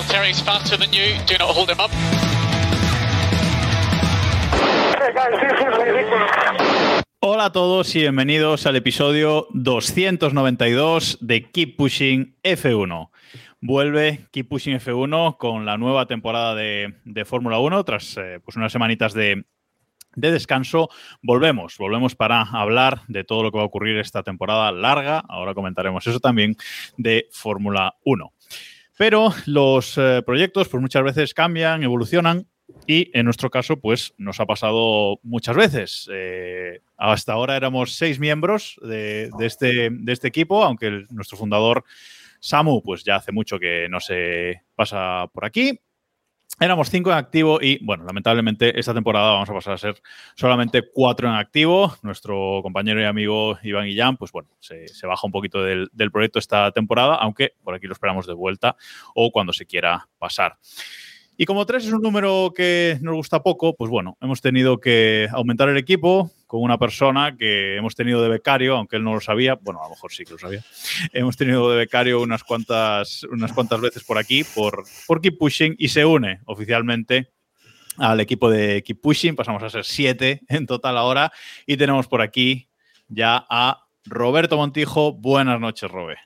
Valtteri's faster than you. Do not hold him up. Hola a todos y bienvenidos al episodio 292 de Keep Pushing F1. Vuelve Keep Pushing F1 con la nueva temporada de, de Fórmula 1 tras eh, pues unas semanitas de, de descanso. Volvemos, volvemos para hablar de todo lo que va a ocurrir esta temporada larga. Ahora comentaremos eso también de Fórmula 1. Pero los eh, proyectos pues muchas veces cambian, evolucionan y en nuestro caso pues nos ha pasado muchas veces. Eh, hasta ahora éramos seis miembros de, este, este equipo, aunque nuestro fundador Samu pues ya hace mucho que no se pasa por aquí. Éramos cinco en activo y, bueno, lamentablemente esta temporada vamos a pasar a ser solamente cuatro en activo. Nuestro compañero y amigo Iván Guillán, pues bueno, se, baja un poquito del proyecto esta temporada, aunque por aquí lo esperamos de vuelta o cuando se quiera pasar. Y como tres es un número que nos gusta poco, pues bueno, hemos tenido que aumentar el equipo con una persona que hemos tenido de becario, aunque él no lo sabía, bueno, a lo mejor sí que lo sabía, hemos tenido de becario unas cuantas, unas cuantas veces por aquí, por, por Keep Pushing, y se une oficialmente al equipo de Keep Pushing. Pasamos a ser siete en total ahora. Y tenemos por aquí ya a Roberto Montijo. Buenas noches, Robe.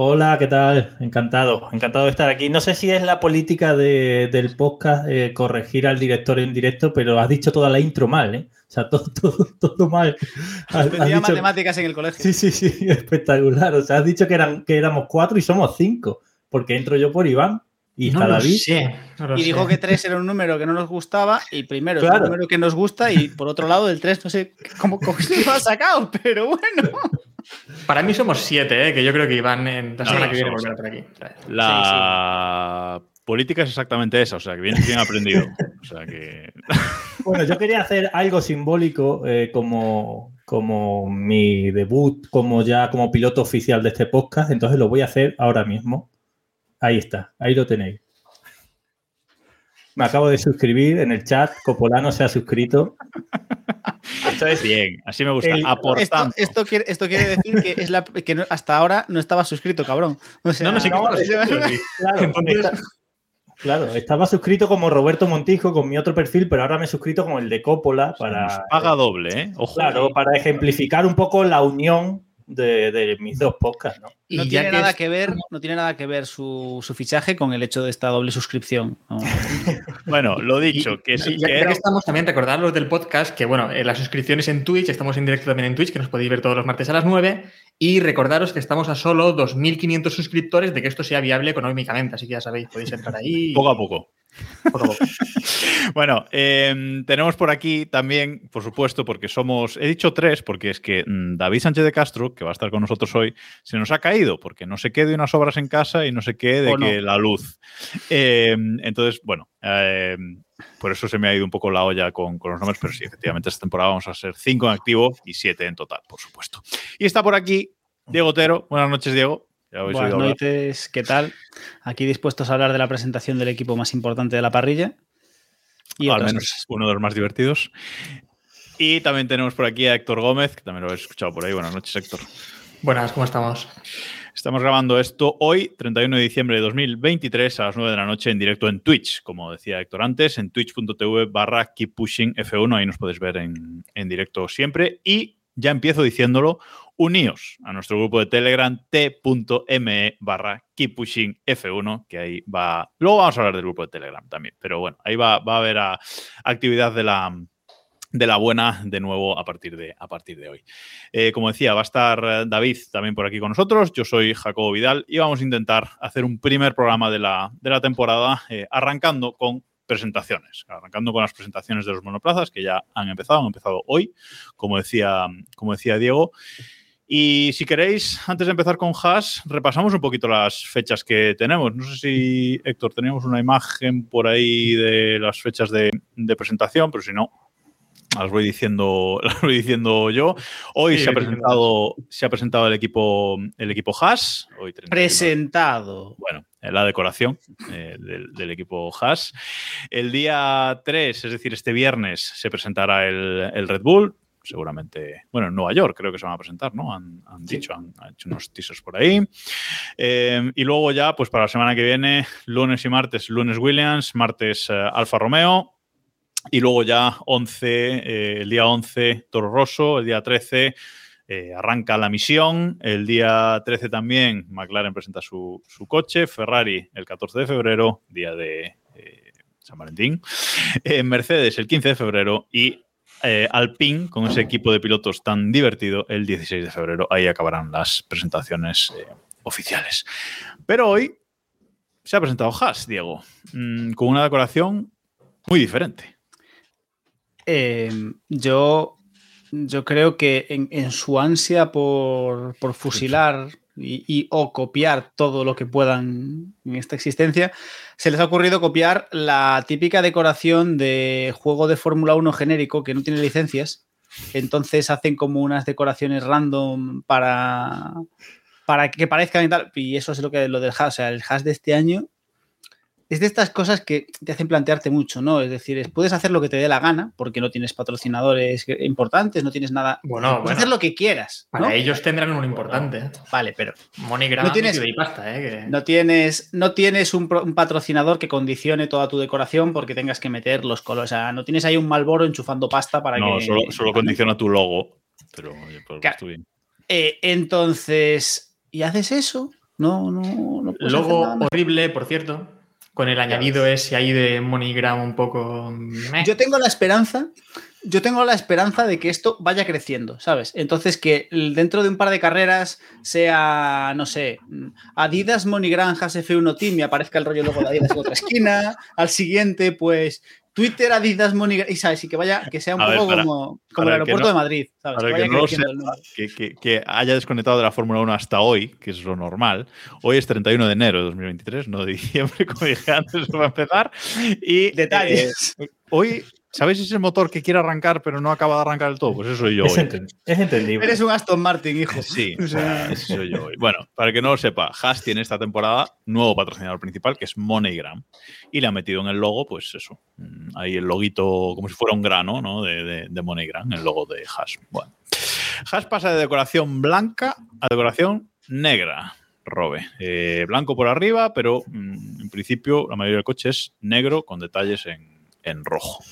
Hola, ¿qué tal? Encantado, encantado de estar aquí. No sé si es la política de- del podcast eh, corregir al director en directo, pero has dicho toda la intro mal, ¿eh? O sea, todo, todo, todo mal. Has- has dicho- matemáticas en el colegio. Sí, sí, sí, espectacular. O sea, has dicho que, eran, que éramos cuatro y somos cinco, porque entro yo por Iván y No está lo David. sé, no lo Y sé. dijo que 3 era un número que no nos gustaba y primero es Claro. un número que nos gusta y por otro lado el 3 no sé cómo, cómo se lo ha sacado, pero bueno. Para mí somos siete, ¿eh? que yo creo que Iván en la semana no, que viene volverá por aquí. La política es exactamente esa, o sea, que vienes bien aprendido. O sea, que. Bueno, yo quería hacer algo simbólico eh, como, como mi debut, como ya como piloto oficial de este podcast, entonces lo voy a hacer ahora mismo. Ahí está, ahí lo tenéis. Me acabo de suscribir en el chat, Copolano se ha suscrito. Esto es bien, así me gusta. El- aportando. Esto, esto, quiere, esto quiere decir que, es la, que no- hasta ahora no estaba suscrito, cabrón. O sea, No, no, sí no, sí. Claro, Entonces- está- claro, estaba suscrito como Roberto Montijo con mi otro perfil, pero ahora me he suscrito con el de Coppola Nos para, paga doble, ¿eh? Ojo. claro, para ejemplificar un poco la unión de, de mis dos podcasts. ¿no? no Y ya tiene que nada es- que ver, no tiene nada que ver su, su fichaje con el hecho de esta doble suscripción. No. Bueno, lo Y- dicho, que sí ya, que ya era- que estamos, también recordar los del podcast, que bueno, eh, las suscripciones en Twitch, estamos en directo también en Twitch, que nos podéis ver todos los martes a las 9, y recordaros que estamos a solo 2.500 suscriptores de que esto sea viable económicamente, así que ya sabéis, podéis entrar ahí. poco a poco. Poco a poco. Bueno, eh, tenemos por aquí también, por supuesto, porque somos, he dicho tres, porque es que mm, David Sánchez de Castro, que va a estar con nosotros hoy, se nos ha caído, porque no sé qué de unas obras en casa y no sé qué de O no. que la luz. Eh, entonces, bueno, eh, por eso se me ha ido un poco la olla con, con los nombres, pero sí, efectivamente, esta temporada vamos a ser cinco en activo y siete en total, por supuesto. Y está por aquí Diego Otero. Buenas noches, Diego. Buenas noches, ¿qué tal? Aquí dispuestos a hablar de la presentación del equipo más importante de la parrilla. Y al menos cosas. uno de los más divertidos. Y también tenemos por aquí a Héctor Gómez, que también lo habéis escuchado por ahí. Buenas noches, Héctor. Buenas, ¿cómo estamos? Estamos grabando esto hoy, 31 de diciembre de 2023, a las 9 de la noche en directo en Twitch, como decía Héctor antes, en twitch.tv barra Keep Pushing F1, ahí nos podéis ver en, en directo siempre. Y ya empiezo diciéndolo, uníos a nuestro grupo de Telegram t.me barra Keep Pushing F1, que ahí va... Luego vamos a hablar del grupo de Telegram también, pero bueno, ahí va, va a haber a- actividad de la, de la buena de nuevo a partir de, a partir de hoy. Eh, como decía, va a estar eh, David también por aquí con nosotros. Yo soy Jacobo Vidal y vamos a intentar hacer un primer programa de la, de la temporada eh, arrancando con presentaciones, arrancando con las presentaciones de los monoplazas que ya han empezado, han empezado hoy, como decía, como decía Diego. Y si queréis, antes de empezar con Haas, repasamos un poquito las fechas que tenemos. No sé si, Héctor, teníamos una imagen por ahí de las fechas de, de presentación, pero si no, las voy diciendo, las voy diciendo yo. Hoy Sí, se, ha presentado, se ha presentado el equipo, el equipo Haas. Hoy 31 Presentado. bueno, en la decoración eh, del, del equipo Haas. El día 3, es decir, este viernes, se presentará el, el Red Bull. Seguramente, bueno, en Nueva York creo que se van a presentar, ¿no? Han, han dicho, han, han hecho unos teasers por ahí. Eh, y luego ya, pues para la semana que viene, lunes y martes, lunes Williams, martes eh, Alfa Romeo. Y luego ya 11, eh, el día 11, Toro Rosso, el día 13 eh, arranca la misión. El día 13 también McLaren presenta su, su coche. Ferrari el 14 de febrero, día de eh, San Valentín. Mercedes el 15 de febrero y eh, Alpine, con ese equipo de pilotos tan divertido, el 16 de febrero. Ahí acabarán las presentaciones eh, oficiales. Pero hoy se ha presentado Haas, Diego, mm, con una decoración muy diferente. Eh, yo, yo creo que en, en su ansia por, por fusilar y, y- o copiar todo lo que puedan en esta existencia, se les ha ocurrido copiar la típica decoración de juego de Fórmula 1 genérico que no tiene licencias. Entonces hacen como unas decoraciones random para, para que parezcan y tal. Y eso es lo que lo del hash. O sea, el hash de este año es de estas cosas que te hacen plantearte mucho, ¿no? Es decir, es- puedes hacer lo que te dé la gana, porque no tienes patrocinadores importantes, no tienes nada. Bueno, puedes bueno. hacer lo que quieras. Para ¿no? ellos tendrán uno importante. Vale, pero MoneyGram No tienes- y pasta, ¿eh? que- no tienes, no tienes un, patrocinador que condicione toda tu decoración porque tengas que meter los colores. O sea, no tienes ahí un malboro enchufando pasta para No, que. solo, solo condiciona tu logo. Pero, oye, pues, Claro. estoy bien. Eh, entonces, ¿y haces eso? No, no, no puedes hacer Logo horrible, por cierto. Con el añadido ese ahí de MoneyGram un poco. meh. Yo tengo la esperanza, yo tengo la esperanza de que esto vaya creciendo, ¿sabes? Entonces que dentro de un par de carreras sea, no sé, Adidas MoneyGram Has F1 Team y aparezca el rollo logo de Adidas en otra esquina, al siguiente pues Twitter Adidas MoneyGram y sabes, y que vaya, que sea un A ver, poco para- como, como para el aeropuerto no- de Madrid, ¿sabes? para Que que no nombre. que, que- que haya desconectado de la Fórmula 1 hasta hoy, que es lo normal. Hoy es 31 de enero de 2023, no de diciembre, como dije antes, va a empezar. Y Detalles. eh, hoy, ¿sabéis ese motor que quiere arrancar pero no acaba de arrancar del todo? Pues eso soy yo Es, hoy. es entendible. Eres un Aston Martin, hijo. Sí, O sea, ese soy yo hoy. Bueno, para el que no lo sepa, Haas tiene esta temporada nuevo patrocinador principal, que es MoneyGram. Y le ha metido en el logo, pues eso, mm, ahí el loguito, como si fuera un grano, ¿no? De, de, de MoneyGram, el logo de Haas. Bueno. Haas pasa de decoración blanca a decoración negra. Robe. Eh, blanco por arriba, pero mm, en principio la mayoría del coche es negro con detalles en, en rojo.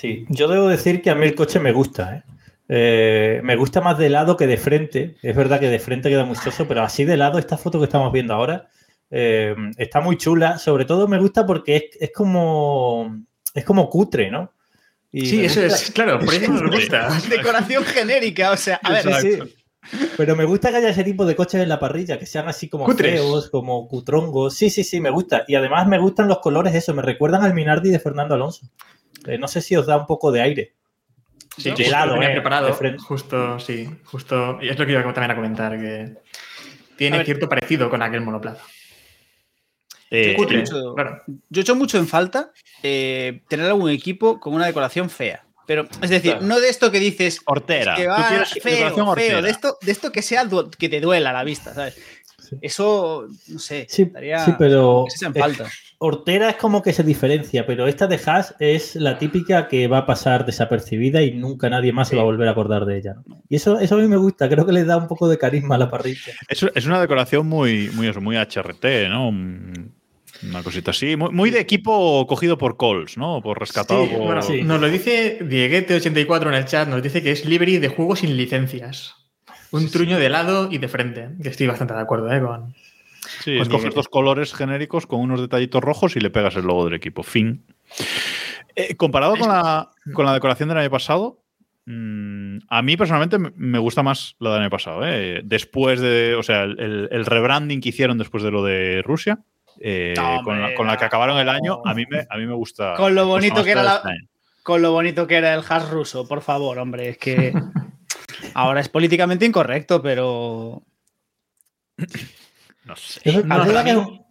Sí, yo debo decir que a mí el coche me gusta, ¿eh? Eh, me gusta más de lado que de frente. Es verdad que de frente queda muy soso, pero así de lado, esta foto que estamos viendo ahora eh, está muy chula. Sobre todo me gusta porque es, es como es como cutre, ¿no? Y Sí, eso gusta- es, claro, por eso nos gusta. decoración genérica, o sea, a ver, Sí, sí. Pero me gusta que haya ese tipo de coches en la parrilla, que sean así como Cutres. feos, como cutrongos. Sí, sí, sí, me gusta. Y además me gustan los colores, eso, me recuerdan al Minardi de Fernando Alonso. Eh, no sé si os da un poco de aire. Sí, De lado, eh, preparado. de. Justo, sí, justo. Y es lo que iba también a comentar, que tiene A ver. cierto parecido con aquel monoplaza. Eh, Cutre, mucho- claro. Yo echo mucho en falta eh, tener algún equipo con una decoración fea. Pero, es decir, Claro. no de esto que dices Hortera. que va feo, decoración feo, hortera. de esto, de esto que sea que te duela la vista, ¿sabes? Sí. Eso, no sé, Sí, estaría sí, pero en eh, falta. Hortera es como que se diferencia, pero esta de Haas es la típica que va a pasar desapercibida y nunca nadie más se va a volver a acordar de ella. ¿no? Y eso, eso a mí me gusta, creo que le da un poco de carisma a la parrilla. Es, es una decoración muy, muy, eso, muy HRT, ¿no? Un- Una cosita así. Muy, muy de equipo cogido por Coles, ¿no? Por rescatado Sí, por. bueno, sí. Nos lo dice Dieguete84 en el chat, nos dice que es livery de juego sin licencias. Un truño de lado y de frente. Que estoy bastante de acuerdo, ¿eh? Con... Sí, Dieguete. dos colores genéricos con unos detallitos rojos y le pegas el logo del equipo. Fin. Eh, comparado con la, con la decoración del año pasado, mm, a mí personalmente me- gusta más la del año pasado. ¿eh? Después de. O sea, el, rebranding que hicieron después de lo de Rusia. eh, No, con, la, hombre, con la que acabaron el año, a mí me, a mí me gusta. Con lo bonito que era la- este año. Con lo bonito que era el hash ruso, por favor, hombre, es que. Ahora es políticamente incorrecto, pero. No sé. Eso- No, que-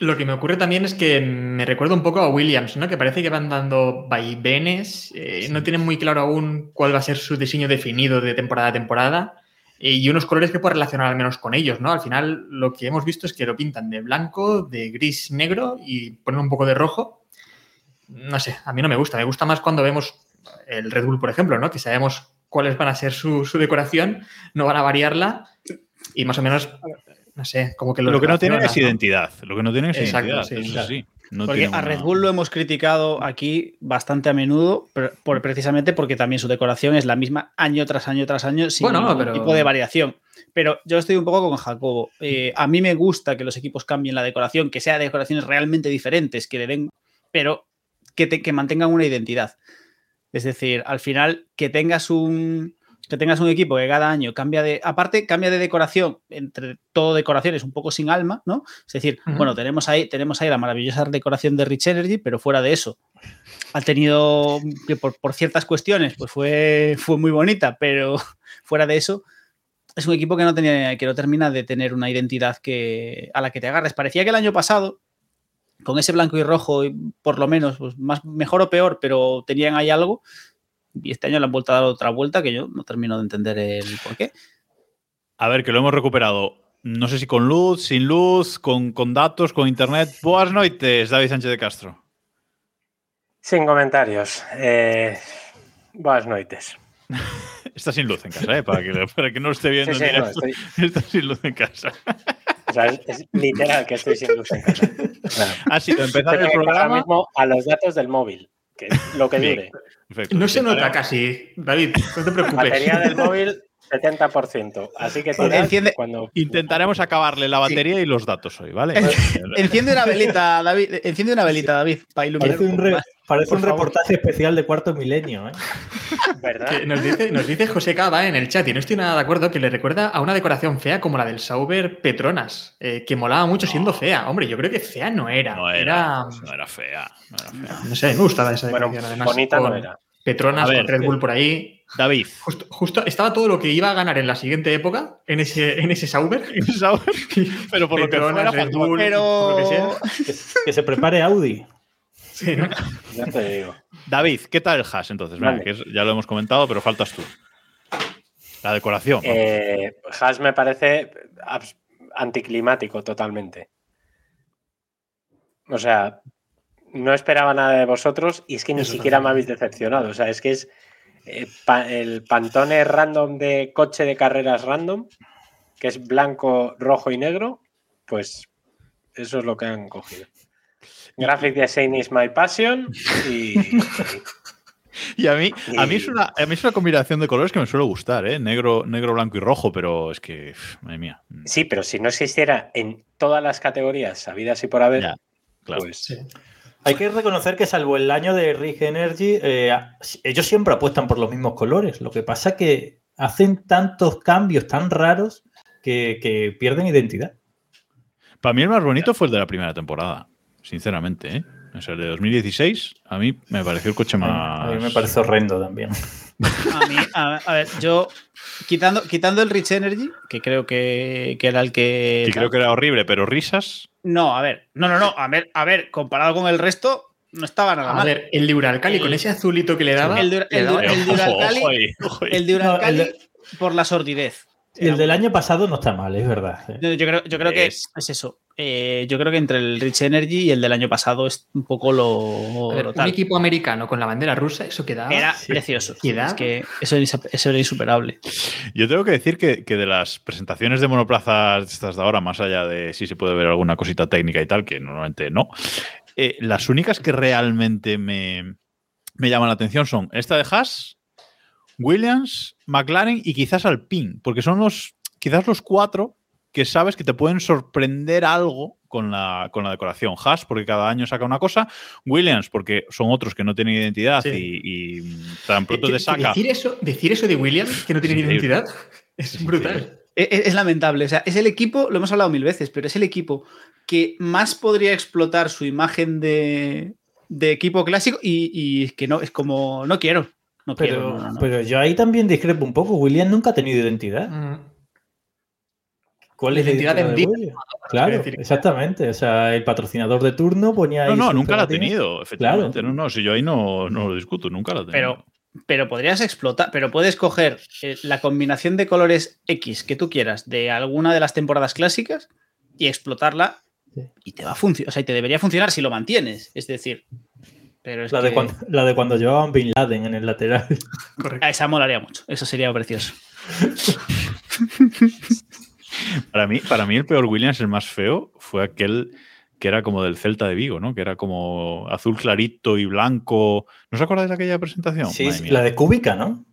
Lo que me ocurre también es que me recuerda un poco a Williams, ¿no? Que parece que van dando vaivenes, eh, no tienen muy claro aún cuál va a ser su diseño definido de temporada a temporada eh, y unos colores que puedo relacionar al menos con ellos, ¿no? Al final lo que hemos visto es que lo pintan de blanco, de gris, negro y ponen un poco de rojo. No sé, a mí no me gusta, me gusta más cuando vemos el Red Bull, por ejemplo, ¿no? Que sabemos cuáles van a ser su, su decoración, no van a variarla y más o menos, no sé, como que lo, Lo que no tienen es identidad. Lo que no tienen es Exacto, identidad. sí, eso claro. sí. No Porque a Red Bull lo hemos criticado aquí bastante a menudo, pero- por, precisamente porque también su decoración es la misma año tras año tras año, sin Bueno, ningún pero- tipo de variación. Pero yo estoy un poco con Jacobo. Eh, a mí me gusta que los equipos cambien la decoración, que sea decoraciones realmente diferentes, que le den, pero que, te- que mantengan una identidad. Es decir, al final, que tengas un que tengas un equipo que cada año cambia de. Aparte, cambia de decoración, entre todo decoraciones un poco sin alma, ¿no? Es decir, bueno, tenemos ahí, tenemos ahí la maravillosa decoración de Rich Energy, pero fuera de eso. Ha tenido. que por, por ciertas cuestiones, pues fue, fue muy bonita, pero fuera de eso. Es un equipo que no tenía, que no termina de tener una identidad que, a la que te agarres. Parecía que el año pasado, con ese blanco y rojo, por lo menos, pues más mejor o peor, pero tenían ahí algo. Y este año le han vuelto a dar otra vuelta que yo no termino de entender el por qué. A ver, que lo hemos recuperado. No sé si con luz, sin luz, con, con datos, con internet. Buenas noches, David Sánchez de Castro. Sin comentarios. Eh, buenas noches. Está sin luz en casa, ¿eh? Para que, para que no esté viendo Sí, en sí, no, directo. estoy- Está sin luz en casa. o sea, es, es literal que estoy sin luz en casa. Claro. Ha sido empezar el ir ahora programa. mismo a los datos del móvil, que lo que dure. Perfecto. No se nota casi, David, no te preocupes. Batería del móvil, 70%. Así que tiras Enciende- cuando... Intentaremos acabarle la batería y los datos hoy, ¿vale? Enciende una velita, David. Enciende una velita, David, para iluminar. Parece un, re- parece Por un favor. reportaje especial de cuarto milenio. ¿eh? ¿Verdad? Que Nos dice, nos dice José Cava en el chat, y no estoy nada de acuerdo, que le recuerda a una decoración fea como la del Sauber Petronas, eh, que molaba mucho siendo fea. Hombre, yo creo que fea no era. No era, no era fea. No era fea. No sé, me gustaba esa Bueno, decoración además. bonita no era. Petronas, ver, con Red Bull por ahí. David. Justo, justo estaba todo lo que iba a ganar en la siguiente época, en ese, en ese Sauber. Pero por lo que Petronas, fuera, Red Bull, Pero- por lo que sea. Que, que se prepare Audi. Sí, ¿no? Ya te digo. David, ¿qué tal el hash entonces? Que ya lo hemos comentado, pero faltas tú. La decoración. Eh, Haas me parece anticlimático totalmente. O sea, no esperaba nada de vosotros y es que ni Eso siquiera me habéis decepcionado. O sea, es que es eh, pa- el pantone random de coche de carreras random, que es blanco, rojo y negro, pues eso es lo que han cogido. Graphic design is my passion y, Y a mí, a mí, es una, a mí es una combinación de colores que me suele gustar, ¿eh? Negro, negro, blanco y rojo, pero es que, madre mía. sí, pero si no existiera en todas las categorías sabidas y por haber, Ya, claro. pues Sí. Hay que reconocer que salvo el año de Rig Energy, eh, ellos siempre apuestan por los mismos colores. Lo que pasa que hacen tantos cambios tan raros que, que pierden identidad. Para mí el más bonito fue el de la primera temporada, sinceramente, ¿eh? O sea, el de 2016, a mí me pareció el coche más. A mí me parece horrendo también. A mí, a, a ver, yo, quitando, quitando el Rich Energy, que creo que, que era el que. Que creo que era horrible, pero risas. No, a ver, no, no, no, a ver, a ver, comparado con el resto, no estaba nada A mal. ver, el de Uralcali con El- ese azulito que le daba. el de- el de- Uralcali-. El de por la sordidez. Y el del año pasado no está mal, es verdad. eh. Yo, creo, yo creo que Es- es, eso. Eh, yo creo que entre el Rich Energy y el del año pasado es un poco lo, A ver, lo un equipo americano con la bandera rusa, eso quedaba. Era Sí. precioso. ¿Queda? Es que eso era, eso era insuperable. Yo tengo que decir que, que de las presentaciones de monoplazas estas de ahora, más allá de si se puede ver alguna cosita técnica y tal, que normalmente no, eh, las únicas que realmente me, me llaman la atención son esta de Haas, Williams, McLaren y quizás Alpine, porque son los quizás los cuatro que sabes que te pueden sorprender algo con la, con la decoración. Haas, porque cada año saca una cosa. Williams, porque son otros que no tienen identidad Sí. y, y tan pronto Que- te saca. Decir eso, decir eso de Williams, que no tiene Es increíble. identidad, es brutal. Es, lamentable. O sea, es el equipo, lo hemos hablado mil veces, pero es el equipo que más podría explotar su imagen de, de equipo clásico y, y es que no, es como, no quiero. No quiero. Pero, no, no, no. pero yo ahí también discrepo un poco. William nunca ha tenido identidad. Mm. ¿Cuál es la Identidad identidad de William? Claro, exactamente. O sea, el patrocinador de turno ponía ahí. No, no, nunca la ha tenido, efectivamente. No, no, si yo ahí no, no lo discuto, nunca la he tenido. Pero, pero podrías explotar, pero puedes coger eh, la combinación de colores X que tú quieras de alguna de las temporadas clásicas y explotarla Sí. y te va a funcionar. O sea, y te debería funcionar si lo mantienes. Es decir, pero es La de, cuando, la de cuando llevaban Bin Laden en el lateral. Correcto. Ah, esa molaría mucho. Eso sería precioso. Para mí, para mí el peor Williams, el más feo, fue aquel que era como del Celta de Vigo, ¿no? Que era como azul clarito y blanco. ¿No os acordáis de aquella presentación? Sí, la de Cúbica, ¿no?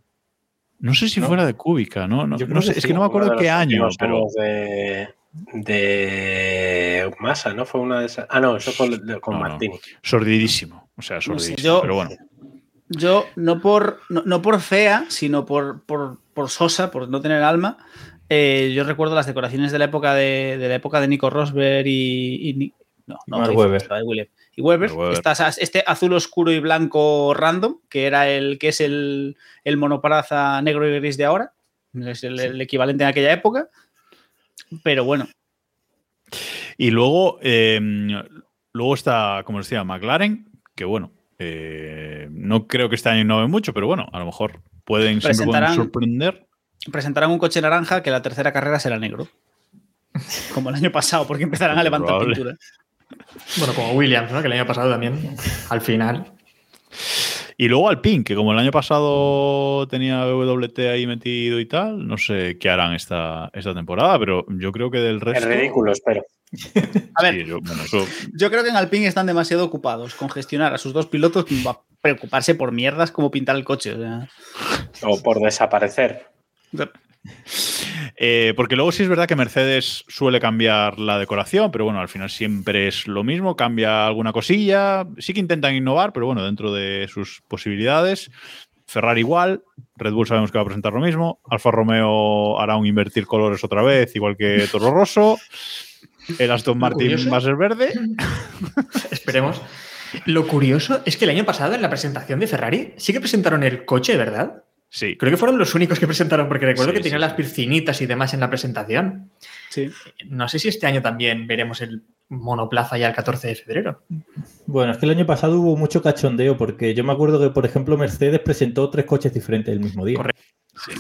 No sé si ¿no? fuera de Cúbica, ¿no? No, que sé, es que no me acuerdo de qué año, pero. De, de Massa, ¿no? Fue una de esas. Ah, no, eso fue con No, no. Martini. Sordidísimo. O sea, No sé, yo- Pero bueno. Yo, no por, no, no por fea, sino por, por, por sosa, por no tener alma, eh, yo recuerdo las decoraciones de la época de, de la época de Nico Rosberg y, y no, no, Mark de William. Y Weber, estas- este azul oscuro y blanco random, que era el que es el, el monopraza negro y gris de ahora, es el, el equivalente en aquella época. Pero bueno, Y luego, eh, luego está, como os decía, McLaren, que bueno, eh, no creo que este año innove mucho, pero bueno, a lo mejor pueden, siempre pueden Presentarán- sorprender. presentarán un coche naranja que la tercera carrera será negro. Como el año pasado, porque empezarán a levantar Probable. pintura. Bueno, como Williams, ¿no? Que el año pasado también, al final. Y luego Alpine, que como el año pasado tenía WT ahí metido y tal, no sé qué harán esta, esta temporada, pero yo creo que del Es resto. ridículo, espero. A ver, Sí, yo- bueno, eso- Yo creo que en Alpine están demasiado ocupados con gestionar a sus dos pilotos como para preocuparse por mierdas como pintar el coche. o sea. O por desaparecer. Eh, porque luego sí es verdad que Mercedes suele cambiar la decoración, pero bueno, al final siempre es lo mismo, cambia alguna cosilla. Sí que intentan innovar, pero bueno, dentro de sus posibilidades. Ferrari igual, Red Bull sabemos que va a presentar lo mismo, Alfa Romeo hará un invertir colores otra vez, igual que Toro Rosso. El Aston Martin curioso- va a ser verde. Esperemos. Lo curioso es que el año pasado, en la presentación de Ferrari, sí que presentaron el coche, ¿verdad? Sí, Creo que fueron los únicos que presentaron, porque recuerdo Sí, que tenían sí, las piscinitas y demás en la presentación. Sí. No sé si este año también veremos el monoplaza ya el 14 de febrero. Bueno, es que el año pasado hubo mucho cachondeo porque yo me acuerdo que, por ejemplo, Mercedes presentó tres coches diferentes el mismo día. Correcto.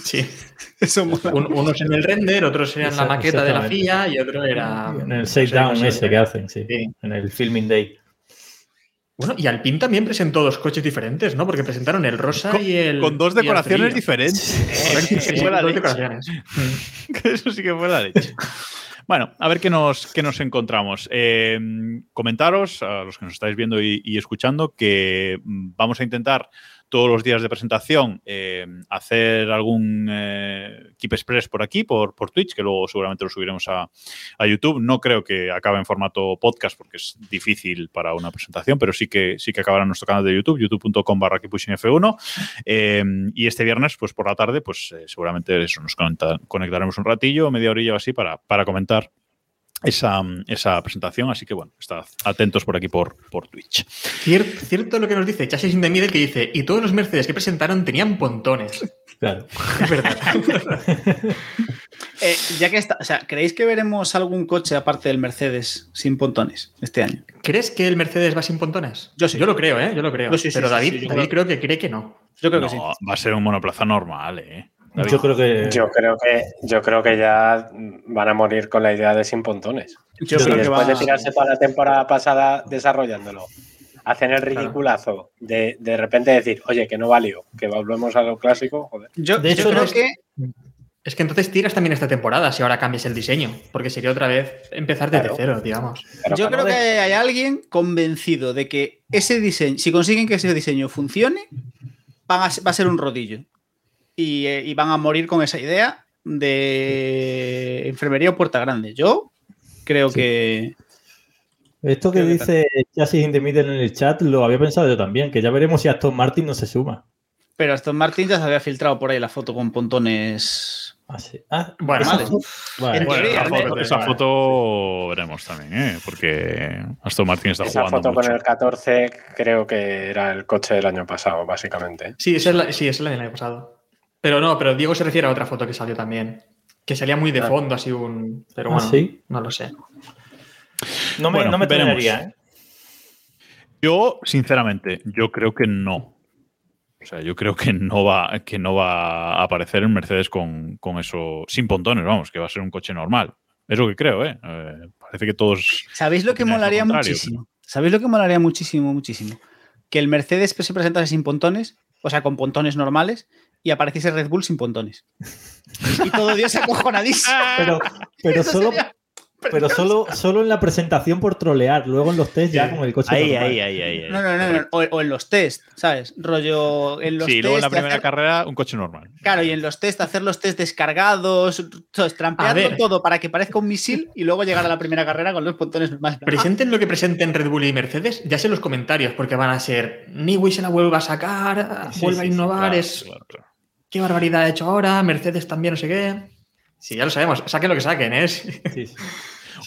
Sí. Eso. Un- unos en el render, otros eran la maqueta de la. FIA y otro era. En el shakedown no ese que hacen, sí. Sí. En el filming day. Bueno, y Alpine también presentó dos coches diferentes, ¿no? Porque presentaron el rosa Con- y el. con dos decoraciones diferentes. Correcto, Que sí, fue la dos leche. decoraciones. que eso sí que fue la leche. Bueno, a ver qué nos, qué nos encontramos. Eh, comentaros, a los que nos estáis viendo y, y escuchando, que mm, vamos a intentar todos los días de presentación eh, hacer algún eh, Keep Express por aquí, por, por Twitch, que luego seguramente lo subiremos a, a YouTube. No creo que acabe en formato podcast porque es difícil para una presentación, pero sí que, sí que acabará en nuestro canal de YouTube, youtube.com barra F1. Eh, y este viernes, pues por la tarde, pues eh, seguramente eso, nos conecta- conectaremos un ratillo, media orilla o así, para, para comentar esa, esa presentación. Así que bueno, estad atentos por aquí por, por Twitch. Cier- cierto lo que nos dice Chasis in the Middle, que dice: Y todos los Mercedes que presentaron tenían pontones. Claro. Es verdad. Eh, ya que está, o sea, ¿creéis que veremos algún coche aparte del Mercedes sin pontones este año? ¿Crees que el Mercedes va sin pontones? Yo sí. Yo lo creo, ¿eh? Yo lo creo. Yo sí, sí, Pero sí, David, sí, yo David creo que cree que no. Yo creo No, que sí. Va a ser un monoplaza normal, ¿eh? David. Yo creo que. Yo creo que, yo creo que ya van a morir con la idea de sin pontones. Yo creo que después va. de tirarse toda la temporada pasada desarrollándolo, hacen el ridiculazo de de repente decir, oye, que no valió, que volvemos a lo clásico, joder. Yo, De yo hecho, creo no- que Es que entonces tiras también esta temporada si ahora cambias el diseño, porque sería otra vez empezar desde Claro. cero, digamos. Pero Yo para creo que hay alguien convencido de que ese diseño, si consiguen que ese diseño funcione, va a ser un rodillo. Y, eh, y van a morir con esa idea de enfermería o puerta grande. Yo creo que. Esto que dice Chasis in the Middle en el chat lo había pensado yo también, que ya veremos si Aston Martin no se suma. Pero Aston Martin ya se había filtrado por ahí la foto con pontones Ah, sí. Ah, Bueno, esa vale. foto- vale. En Bueno, teoría, esa, ¿no? foto, esa foto veremos también, ¿eh? porque Aston Martin está Esa jugando foto mucho. con el 14 creo que era el coche del año pasado, básicamente. Sí, esa es la, sí, esa es la del año pasado. Pero no, pero Diego se refiere a otra foto que salió también. Que salía muy de fondo, así un. Pero Ah, bueno, ¿sí? no lo sé. No me, Bueno, no me extrañaría, ¿eh? Yo, sinceramente, yo creo que no. O sea, yo creo que no va, que no va a aparecer en Mercedes con, con eso, sin pontones, vamos, que va a ser un coche normal. Es lo que creo, ¿eh? Eh, parece que todos. ¿Sabéis lo que molaría muchísimo? ¿Sabéis lo que molaría muchísimo, muchísimo? Que el Mercedes se presentase sin pontones, o sea, con pontones normales, y apareciese Red Bull sin pontones. Y todo Dios acojonadísimo. Pero, pero solo, sería pero solo, solo en la presentación por trolear, luego en los test ya con el coche Ahí, normal. ahí, ahí, ahí. ahí. No, no, no, no, O, o en los test, ¿sabes? Rollo en los Sí, luego en la primera hacer- carrera, un coche normal. Claro, y en los test hacer los test descargados, trampeando todo para que parezca un misil y luego llegar a la primera carrera con los pontones más Presenten lo que presenten Red Bull y Mercedes, ya sé en los comentarios, porque van a ser Niwi se la vuelve a sacar, Sí, vuelve sí, a sí, innovar, Claro, es claro, claro. Qué barbaridad ha hecho ahora, Mercedes también, no sé qué. Sí, ya lo sabemos, saquen lo que saquen, ¿eh? Se Sí, sí.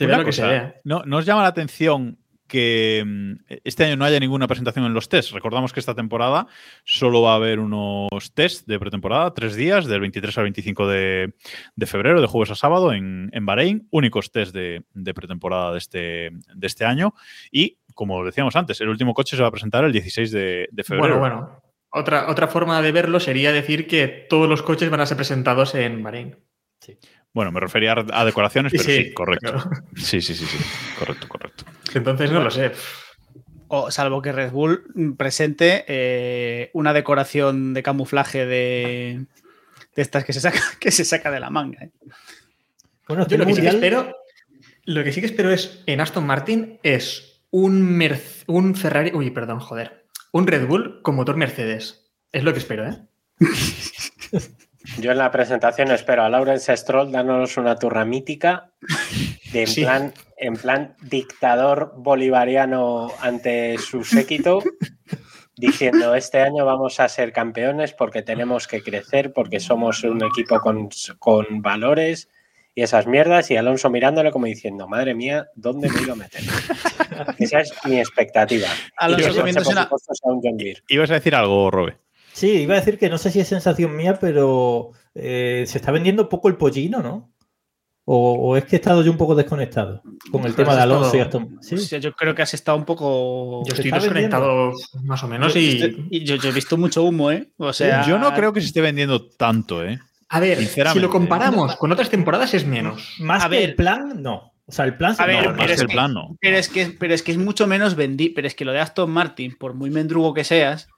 ve Una lo que se cosa, vea. ¿no, ¿Nos llama la atención que mm, este año no haya ninguna presentación en los tests? Recordamos que esta temporada solo va a haber unos tests de pretemporada, tres días, del 23 al 25 de, de febrero, de jueves a sábado, en, en Bahrein. Únicos test de, de pretemporada de este, de este año. Y, como decíamos antes, el último coche se va a presentar el 16 de, de febrero. Bueno, bueno. Otra, otra forma de verlo sería decir que todos los coches van a ser presentados en Bahrein. Bueno, me refería a decoraciones, pero sí, Sí, correcto. claro. Sí, sí, sí, sí. Correcto, correcto. Entonces no lo sé. O salvo que Red Bull presente eh, una decoración de camuflaje de, de estas que se saca, que se saca de la manga. ¿eh? Bueno, Yo lo que sí que espero, lo que sí que espero es en Aston Martin es un, un Ferrari, uy, perdón, joder, un Red Bull con motor Mercedes. Es lo que espero, ¿eh? Yo en la presentación espero a Lawrence Stroll dándonos una turra mítica de en, Sí. plan, en plan dictador bolivariano ante su séquito, diciendo este año vamos a ser campeones porque tenemos que crecer, porque somos un equipo con, con valores y esas mierdas, y Alonso mirándole como diciendo, madre mía, ¿dónde me iba a meter? Esa es mi expectativa. Alonso comiéndose por una-. ¿Ibas a decir algo, Robe? Sí, iba a decir que no sé si es sensación mía, pero eh, se está vendiendo poco el pollino, ¿no? O, o es que he estado yo un poco desconectado con el tema de Alonso y Aston. Sí, O sea, yo creo que has estado un poco. Yo estoy desconectado más o menos Yo- y... y yo, yo he visto mucho humo, ¿eh? O sea, Yo no creo que se esté vendiendo tanto, ¿eh? A ver, si lo comparamos con otras temporadas es menos. Más A que ver. el plan, no. O sea, el plan se A ver, no, No, pero es que el que- plan no. Pero es que, pero es que es mucho menos vendido. Pero es que lo de Aston Martin, por muy mendrugo que seas,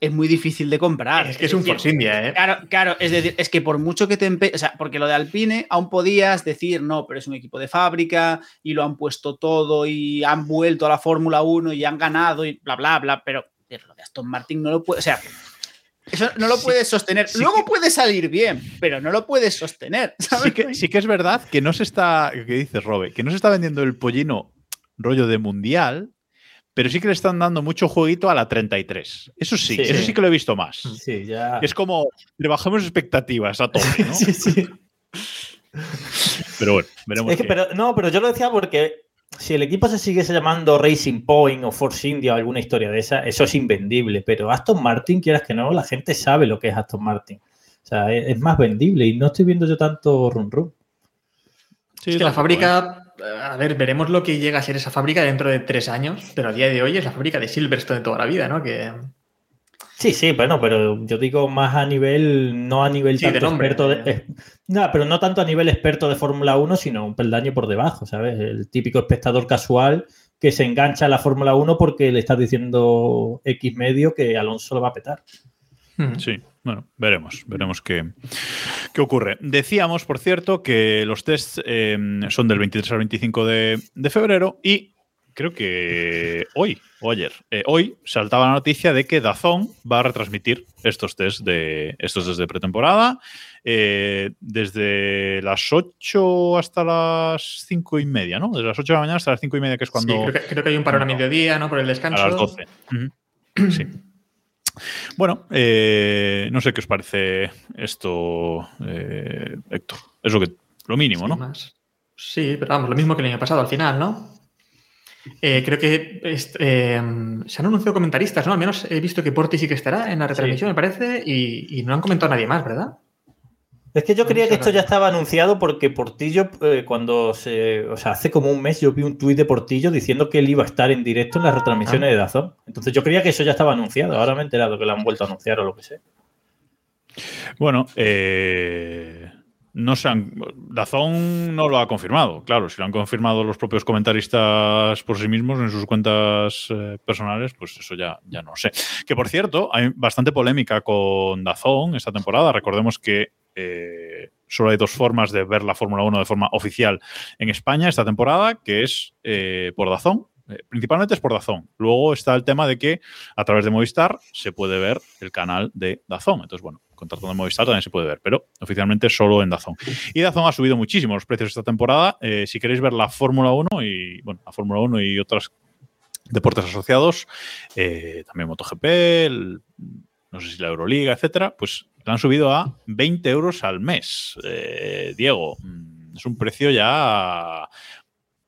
es muy difícil de comprar. Es que es un decir, Force India, ¿eh? Claro, claro, es decir, es que por mucho que te empe... O sea, porque lo de Alpine aún podías decir, no, pero es un equipo de fábrica y lo han puesto todo y han vuelto a la Fórmula 1 y han ganado y bla, bla, bla, pero, pero lo de Aston Martin no lo puede, o sea, eso no lo Sí, puedes sostener. sí Luego que- puede salir bien, pero no lo puedes sostener. ¿sabes? Sí que, sí que es verdad que no se está, ¿qué dices, Robe? Que no se está vendiendo el pollino rollo de mundial, pero sí que le están dando mucho jueguito a la 33. Eso sí, Sí. eso sí que lo he visto más. Sí, ya. Es como, le bajamos expectativas a tope, ¿no? Sí, sí. Pero bueno, veremos. Es que, pero, no, pero yo lo decía porque si el equipo se siguiese llamando Racing Point o Force India o alguna historia de esa, eso es invendible. Pero Aston Martin, quieras que no, la gente sabe lo que es Aston Martin. O sea, es, es más vendible y no estoy viendo yo tanto run run. Sí, Es que la tampoco, ¿eh? fábrica, a ver, veremos lo que llega a ser esa fábrica dentro de tres años, pero a día de hoy es la fábrica de Silverstone de toda la vida, ¿no? Que Sí, sí, bueno, pero yo digo más a nivel, no a nivel Sí, de tanto nombre. experto de. eh, no, pero no tanto a nivel experto de Fórmula 1, sino un peldaño por debajo, ¿sabes? El típico espectador casual que se engancha a la Fórmula 1 porque le estás diciendo X medio que Alonso lo va a petar. hmm, Sí, bueno, veremos, veremos qué, qué ocurre. Decíamos, por cierto, que los tests eh, son del 23 al 25 de, de febrero y creo que hoy o ayer, eh, hoy saltaba la noticia de que Dazón va a retransmitir estos tests de, estos test de pretemporada eh, desde las 8 hasta las 5 y media, ¿no? Desde las 8 de la mañana hasta las 5 y media, que es cuando... sí, creo, que, creo que hay un parón a mediodía, ¿no? Por el descanso. A las 12. Ujú. Sí. Bueno, eh, no sé qué os parece esto, Héctor. Es lo, que, lo mínimo, Sí, ¿no? más. Sí, pero vamos, lo mismo que el año pasado al final, ¿no? Eh, creo que eh, se han anunciado comentaristas, ¿no? Al menos he visto que Porti sí que estará en la retransmisión, me parece, y, y no han comentado nadie más, ¿verdad? Es que yo creía que esto ya estaba anunciado porque Portillo, eh, cuando se. O sea, hace como un mes yo vi un tuit de Portillo diciendo que él iba a estar en directo en las retransmisiones de Dazón. Entonces yo creía que eso ya estaba anunciado. Ahora me he enterado que lo han vuelto a anunciar o lo que sé. Bueno, eh, no se han. Dazón no lo ha confirmado. Claro, si lo han confirmado los propios comentaristas por sí mismos en sus cuentas eh, personales, pues eso ya, ya no sé. Que por cierto, hay bastante polémica con Dazón esta temporada. Recordemos que eh, solo hay dos formas de ver la Fórmula 1 de forma oficial en España esta temporada, que es eh, por Dazón. Eh, principalmente es por Dazón. Luego está el tema de que a través de Movistar se puede ver el canal de Dazón. Entonces, bueno, contratando Movistar también se puede ver, pero oficialmente solo en Dazón. Y Dazón ha subido muchísimo los precios esta temporada. Eh, si queréis ver la Fórmula 1 y, bueno, la Fórmula 1 y otros deportes asociados, eh, también MotoGP, no sé si la Euroliga, etcétera, pues la han subido a 20 euros al mes. Diego, mm, es un precio ya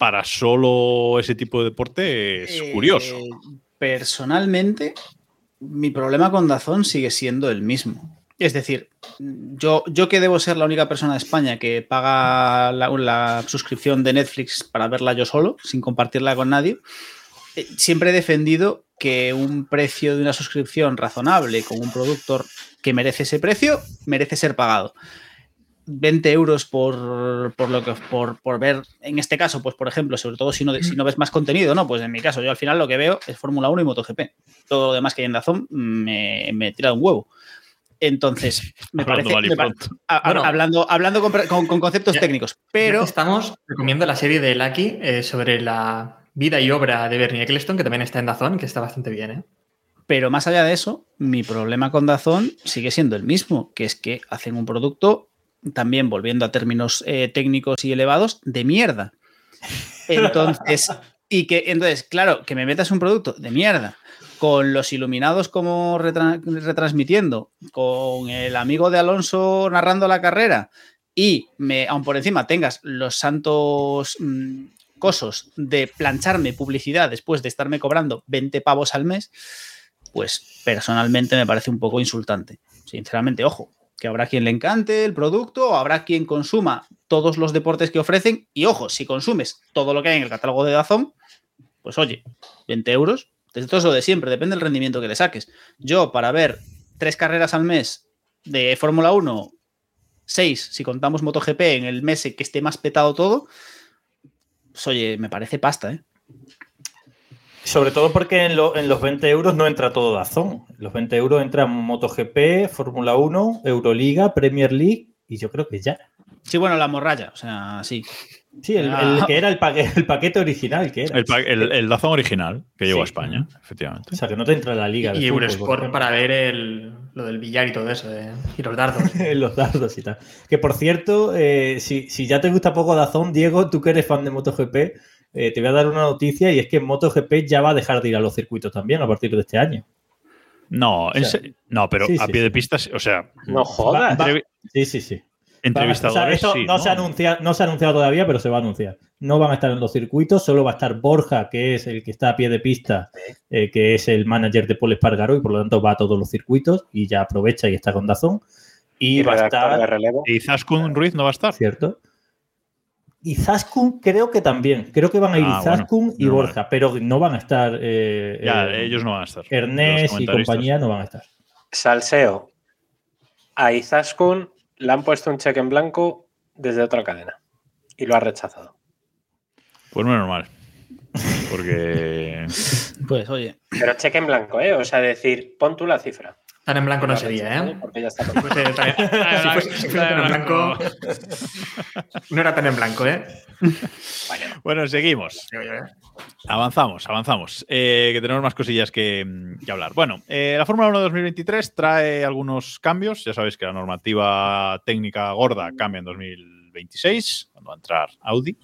para solo ese tipo de deporte es Eh, curioso. Personalmente, mi problema con Dazón sigue siendo el mismo. Es decir, yo, yo que debo ser la única persona de España que paga la, la suscripción de Netflix para verla yo solo, sin compartirla con nadie, eh, siempre he defendido que un precio de una suscripción razonable con un productor que merece ese precio merece ser pagado. 20 euros por, por lo que por, por ver, en este caso, pues por ejemplo, sobre todo si no, si no ves más contenido, ¿no? Pues en mi caso, yo al final lo que veo es Fórmula 1 y MotoGP. Todo lo demás que hay en Dazón me, me tira un huevo. Entonces, me Hablando parece. me a- Bueno. hablando hablando con, con- con conceptos Ya- técnicos, pero estamos, recomiendo la serie de Lucky eh, sobre la vida y obra de Bernie Eccleston, que también está en Dazón, que está bastante bien, ¿eh? Pero más allá de eso, mi problema con Dazón sigue siendo el mismo, que es que hacen un producto, también volviendo a términos eh, técnicos y elevados, de mierda. Entonces, y que entonces, claro, que me metas un producto de mierda, con los iluminados como retra- retransmitiendo, con el amigo de Alonso narrando la carrera, y me, aun por encima tengas los santos mm, cosos de plancharme publicidad después de estarme cobrando 20 pavos al mes, pues personalmente me parece un poco insultante. Sinceramente, ojo, que habrá quien le encante el producto, o habrá quien consuma todos los deportes que ofrecen, y ojo, si consumes todo lo que hay en el catálogo de Dazón, pues oye, 20 euros, desde todo eso de siempre, depende del rendimiento que le saques. Yo, para ver tres carreras al mes de Fórmula 1, seis, si contamos MotoGP en el mes que esté más petado todo, pues oye, me parece pasta, ¿eh? Sobre todo porque en, lo- en los 20 euros no entra todo Dazón. En los 20 euros entran MotoGP, Fórmula 1, Euroliga, Premier League y yo creo que ya. Sí, bueno, la morralla, o sea, sí. Sí, el, Ah. el que era el paquete, el paquete original que era. El, pa- el- el Dazón original que llegó a. España, efectivamente. O sea, que no te entra la liga. Y por Eurosport para ver el, lo del billar y todo eso, eh, y los dardos. los dardos y tal. Que por cierto, eh, si, si ya te gusta poco Dazón, Diego, tú que eres fan de MotoGP, eh, te voy a dar una noticia y es que MotoGP ya va a dejar de ir a los circuitos también a partir de este año. No, en O sea, se- no, pero sí, a sí, pie sí. de pista, o sea, No jodas. Va- Sí, sí, sí. entrevistadores. O sea, sí, no, Se anuncia, no se ha anunciado todavía, pero se va a anunciar. No van a estar en los circuitos, solo va a estar Borja, que es el que está a pie de pista, eh, que es el manager de Paul Espargaro y por lo tanto va a todos los circuitos y ya aprovecha y está con Dazón. Y, Y va a estar, relevo. ¿Y Zaskun Ruiz no va a estar? ¿cierto? Y Zaskun creo que también. Creo que van a ir Ah, Zaskun bueno, y. Borja, pero no van a estar. eh, Ya, eh, ellos no van a estar. Ernest y compañía no van a estar. Salseo. A Izaskun le han puesto un cheque en blanco desde otra cadena y lo ha rechazado. Pues no es normal. Porque. Pues oye, Pero cheque en blanco, ¿eh? O sea, decir, pon tú la cifra. Tan en blanco no sería, rechazado ¿eh? Porque ya está Si fuese tan- si fuese- si fuese tan en blanco. No era tan en blanco, ¿eh? Bueno, seguimos. Avanzamos, avanzamos. Eh, que tenemos más cosillas que, mm, que hablar. Bueno, eh, la Fórmula 1 2023 trae algunos cambios. Ya sabéis que la normativa técnica gorda cambia en 2026, cuando va a entrar Audi.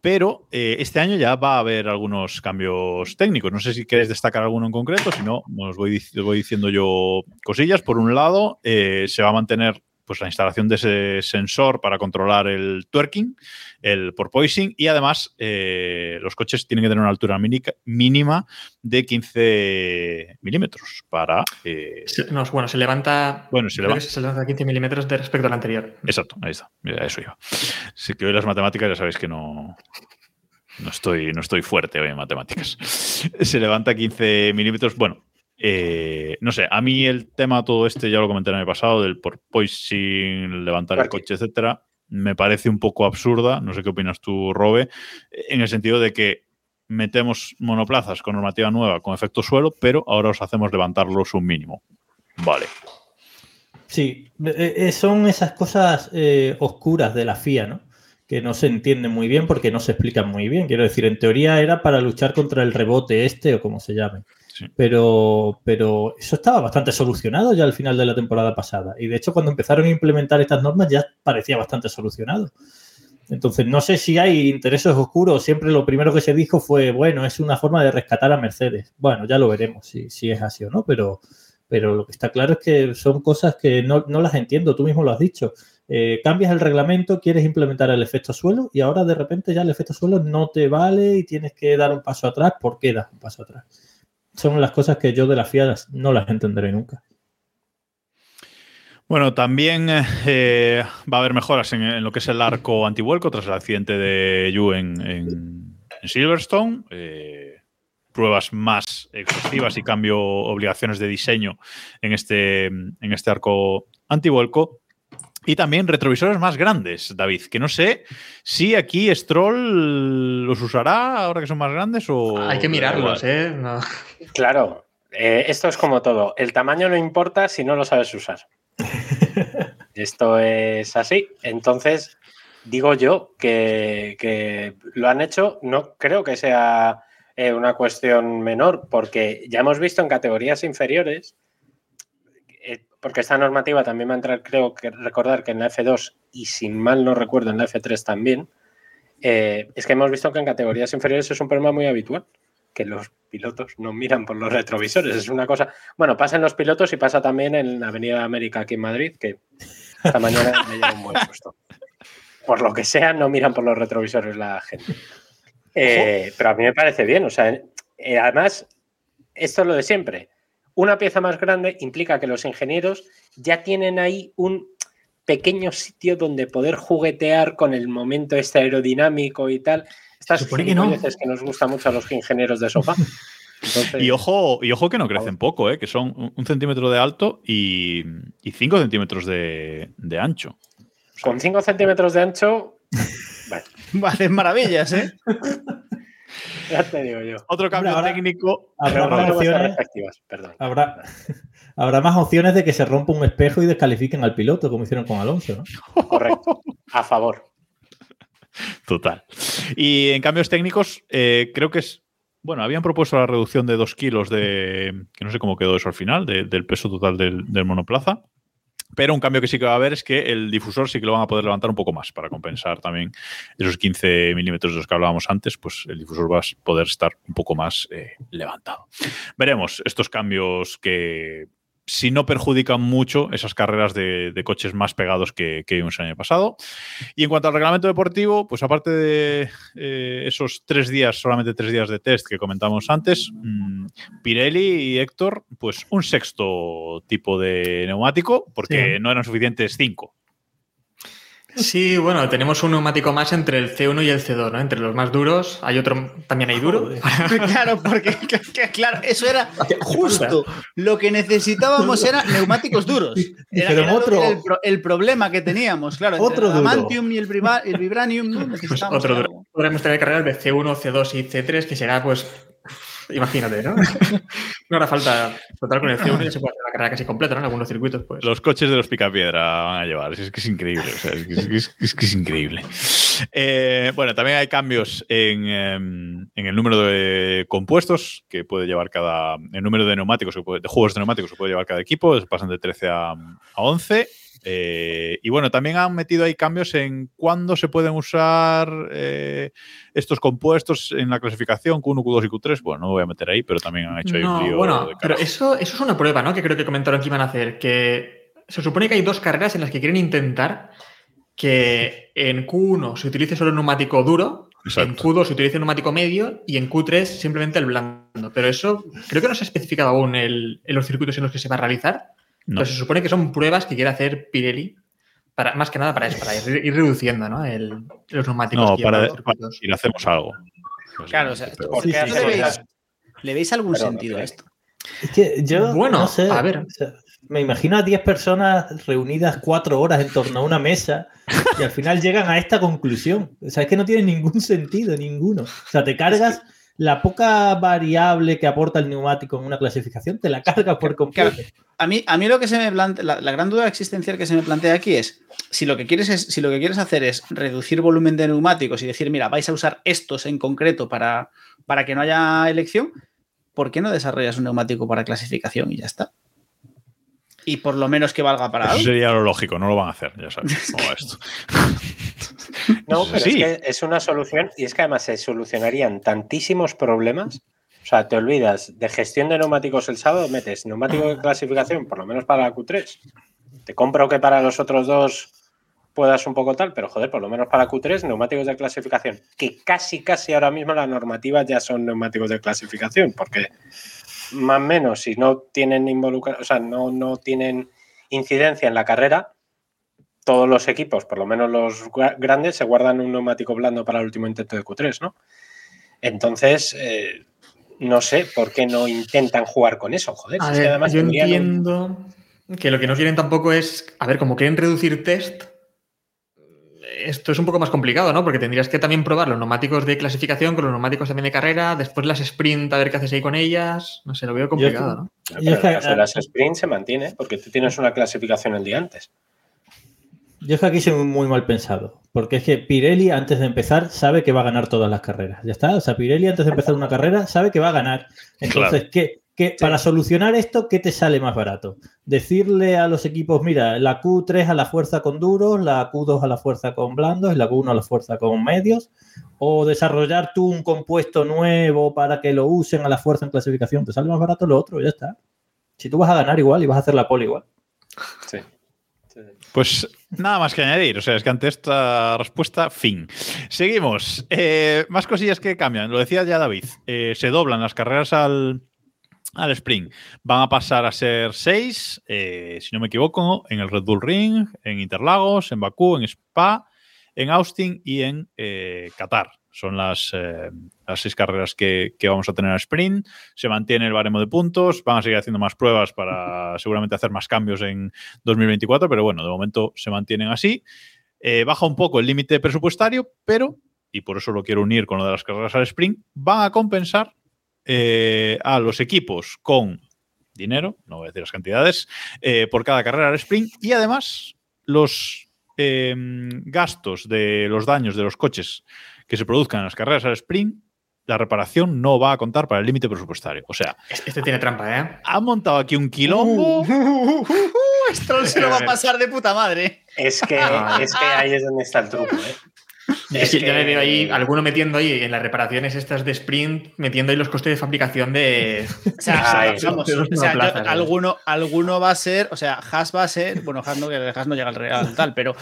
Pero eh, este año ya va a haber algunos cambios técnicos. No sé si queréis destacar alguno en concreto, si no, os voy, dic- voy diciendo yo cosillas. Por un lado, eh, se va a mantener pues, la instalación de ese sensor para controlar el twerking, el porpoising, y además eh, los coches tienen que tener una altura mínima de 15 milímetros para... eh, no, bueno, se levanta. Bueno, se levanta. que se levanta 15 milímetros de respecto al anterior. Exacto, ahí está. Mira, eso iba. Sí que hoy las matemáticas ya sabéis que no, no, estoy, no estoy fuerte hoy en matemáticas. Se levanta 15 milímetros. Bueno, eh, no sé, a mí el tema todo este, ya lo comenté en el pasado, del porpoising, levantar el coche, etcétera, me parece un poco absurda. No sé qué opinas tú, Robe, en el sentido de que metemos monoplazas con normativa nueva, con efecto suelo, pero ahora os hacemos levantarlos un mínimo. Vale. Sí, eh, eh, son esas cosas eh, oscuras de la FIA, ¿no? Que no se entienden muy bien porque no se explican muy bien. Quiero decir, en teoría era para luchar contra el rebote este o como se llame. Pero, pero eso estaba bastante solucionado ya al final de la temporada pasada. Y de hecho, cuando empezaron a implementar estas normas ya parecía bastante solucionado. Entonces, no sé si hay intereses oscuros. Siempre lo primero que se dijo fue, bueno, es una forma de rescatar a Mercedes. Bueno, ya lo veremos si, si es así o no, pero, pero lo que está claro es que son cosas que no, no las entiendo. Tú mismo lo has dicho. Eh, cambias el reglamento, quieres implementar el efecto suelo y ahora de repente ya el efecto suelo no te vale y tienes que dar un paso atrás. ¿Por qué das un paso atrás? Son las cosas que yo de la FIA no las entenderé nunca. Bueno, también eh, va a haber mejoras en, lo que es el arco antivuelco tras el accidente de Yu en Silverstone. Eh, pruebas más exhaustivas y cambio obligaciones de diseño en este, en este arco antivuelco. Y también retrovisores más grandes, David, que no sé si aquí Stroll los usará ahora que son más grandes o... Hay que mirarlos, ¿eh? No. Claro, eh, esto es como todo. El tamaño no importa si no lo sabes usar. Esto es así. Entonces, digo yo que, que lo han hecho, no creo que sea eh, una cuestión menor, porque ya hemos visto en categorías inferiores, porque esta normativa también va a entrar, creo que recordar que en la F2 y sin mal no recuerdo en la F3 también, eh, es que hemos visto que en categorías inferiores es un problema muy habitual que los pilotos no miran por los retrovisores. Es una cosa. Bueno, pasa en los pilotos y pasa también en la Avenida América aquí en Madrid, que esta mañana me lleva un buen susto. Por lo que sea, no miran por los retrovisores la gente. Eh, pero a mí me parece bien. O sea, eh, además, esto es lo de siempre. Una pieza más grande implica que los ingenieros ya tienen ahí un pequeño sitio donde poder juguetear con el momento este aerodinámico y tal. Estas que no. que nos gusta mucho a los ingenieros de sofá. Entonces, Y ojo, y ojo que no crecen poco, ¿eh? que son un, centímetro de alto y, y cinco centímetros de, de ancho. con 5 centímetros de ancho, bueno, Va a hacer maravillas, ¿eh? ya te digo yo. Otro cambio Hombre, técnico. Habrá Pero más opciones. perdón. Habrá, habrá más opciones de que se rompa un espejo y descalifiquen al piloto, como hicieron con Alonso, ¿no? Correcto. A favor. Total. Y en cambios técnicos, eh, creo que es. Bueno, habían propuesto la reducción de dos kilos de. que no sé cómo quedó eso al final, de- del peso total del, del monoplaza. Pero un cambio que sí que va a haber es que el difusor sí que lo van a poder levantar un poco más para compensar también esos 15 milímetros de los que hablábamos antes, pues el difusor va a poder estar un poco más eh, levantado. Veremos estos cambios que, si no perjudican mucho esas carreras de, de coches más pegados que, que vimos el año pasado. Y en cuanto al reglamento deportivo, pues aparte de eh, esos tres días, solamente tres días de test que comentamos antes, mmm, Pirelli y Héctor, pues un sexto tipo de neumático, porque sí. no eran suficientes cinco. Sí, bueno, tenemos un neumático más entre el C1 y el C2, ¿no? Entre los más duros, hay otro, también hay duro. claro, porque claro, eso era justo lo que necesitábamos era neumáticos duros. Era, Pero era otro, el, el, problema que teníamos, claro, otro el Amantium y el, el Vibranium ¿no? pues otro duro. Podremos tener carreras de C1, C2 y C3 que será pues Imagínate, ¿no? no hará falta. Total, con el C1 ya se puede hacer la carrera casi completa, ¿no? En algunos circuitos, pues. Los coches de los picapiedra van a llevar. Es que es increíble. O sea, es, que es, es, que es increíble. Eh, bueno, también hay cambios en, en, el número de compuestos que puede llevar cada. El número de neumáticos, puede, de juegos de neumáticos que puede llevar cada equipo. Pasan de 13 a, a 11. Eh, y bueno, también han metido ahí cambios en cuándo se pueden usar eh, estos compuestos en la clasificación Q1, Q2 y Q3. Bueno, no me voy a meter ahí, pero también han hecho ahí un lío. bueno, de pero eso, eso es una prueba, ¿no? Que creo que comentaron que iban a hacer. Que se supone que hay dos carreras en las que quieren intentar que en Q1 se utilice solo el neumático duro, en Exacto. Q2 se utilice el neumático medio y en Q3 simplemente el blando. Pero eso creo que no se ha especificado aún el- en los circuitos en los que se va a realizar. No. Pero se supone que son pruebas que quiere hacer Pirelli, para, más que nada para eso, para ir, ir reduciendo ¿no? el- los neumáticos. No, que llevan para, los para decir, hacemos algo. Pues, Claro, o sea, pero- ¿Por Sí, qué sí, ¿Le veis, eso? le veis algún sentido a esto? Es que yo Bueno, no sé. a ver. o sea, me imagino a 10 personas reunidas cuatro horas en torno a una mesa y al final llegan a esta conclusión. O sea, es que no tiene ningún sentido, ninguno. O sea, te cargas la poca variable que aporta el neumático en una clasificación, te la cargas por completo. A mí, a mí lo que se me plantea, la, la gran duda existencial que se me plantea aquí es si lo que quieres es, si lo que quieres hacer es reducir volumen de neumáticos y decir, mira, vais a usar estos en concreto para, para que no haya elección, ¿por qué no desarrollas un neumático para clasificación y ya está? Y por lo menos que valga para Eso algo. sería lo lógico, no lo van a hacer, ya sabes. cómo va esto. No, pero Sí. es que es una solución y es que además se solucionarían tantísimos problemas. O sea, te olvidas de gestión de neumáticos el sábado, metes neumático de clasificación, por lo menos para la Q3. Te compro que para los otros dos puedas un poco tal, pero joder, por lo menos para Q3, neumáticos de clasificación. Que casi, casi ahora mismo la normativa ya son neumáticos de clasificación, porque más o menos, si no tienen involucra, o sea, no, no tienen incidencia en la carrera, todos los equipos, por lo menos los gra- grandes, se guardan un neumático blando para el último intento de Q3, ¿no? Entonces, eh, no sé por qué no intentan jugar con eso, joder. A que además yo un- entiendo que lo que no quieren tampoco es, a ver, como quieren reducir test, esto es un poco más complicado, ¿no? Porque tendrías que también probar los neumáticos de clasificación con los neumáticos también de carrera, después las sprint, a ver qué haces ahí con ellas. No sé, lo veo complicado, ¿no? Pero el caso de las sprints se mantiene, porque tú tienes una clasificación el día antes. Yo es que aquí soy muy mal pensado, porque es que Pirelli antes de empezar sabe que va a ganar todas las carreras. Ya está, o sea, Pirelli antes de empezar una carrera sabe que va a ganar. Entonces, ¿qué, qué- para solucionar esto, ¿qué te sale más barato? Decirle a los equipos, mira, la Q3 a la fuerza con duros, la Q2 a la fuerza con blandos y la Q1 a la fuerza con medios, o desarrollar tú un compuesto nuevo para que lo usen a la fuerza en clasificación, te sale más barato lo otro, ya está. Si tú vas a ganar igual y vas a hacer la pole igual. Sí. Pues nada más que añadir. O sea, es que ante esta respuesta, fin. Seguimos. Eh, más cosillas que cambian. Lo decía ya David. Eh, se doblan las carreras al, al sprint. Van a pasar a ser seis, eh, si no me equivoco, en el Red Bull Ring, en Interlagos, en Bakú, en Spa, en Austin y en eh, Qatar. Son las, eh, las seis carreras que, que vamos a tener al sprint. Se mantiene el baremo de puntos. Van a seguir haciendo más pruebas para seguramente hacer más cambios en 2024, pero bueno, de momento se mantienen así. Baja un poco el límite presupuestario, pero, y por eso lo quiero unir con lo de las carreras al sprint, van a compensar eh, a los equipos con dinero, no voy a decir las cantidades, eh, por cada carrera al sprint y además los eh, gastos de los daños de los coches que se produzcan en las carreras al sprint, la reparación no va a contar para el límite presupuestario. O sea, Este tiene trampa, ¿eh? han montado aquí un quilombo. Stroll se lo va a pasar de puta madre. Es que, es que ahí es donde está el truco, ¿eh? Es que ya me que- veo ahí, alguno metiendo ahí en las reparaciones estas de sprint, metiendo ahí los costes de fabricación de. O sea, vamos, de los o sea, yo- monoplazas, ¿eh? alguno, alguno va a ser, o sea, Haas va a ser, bueno, Haas no, que Haas no llega al real tal, pero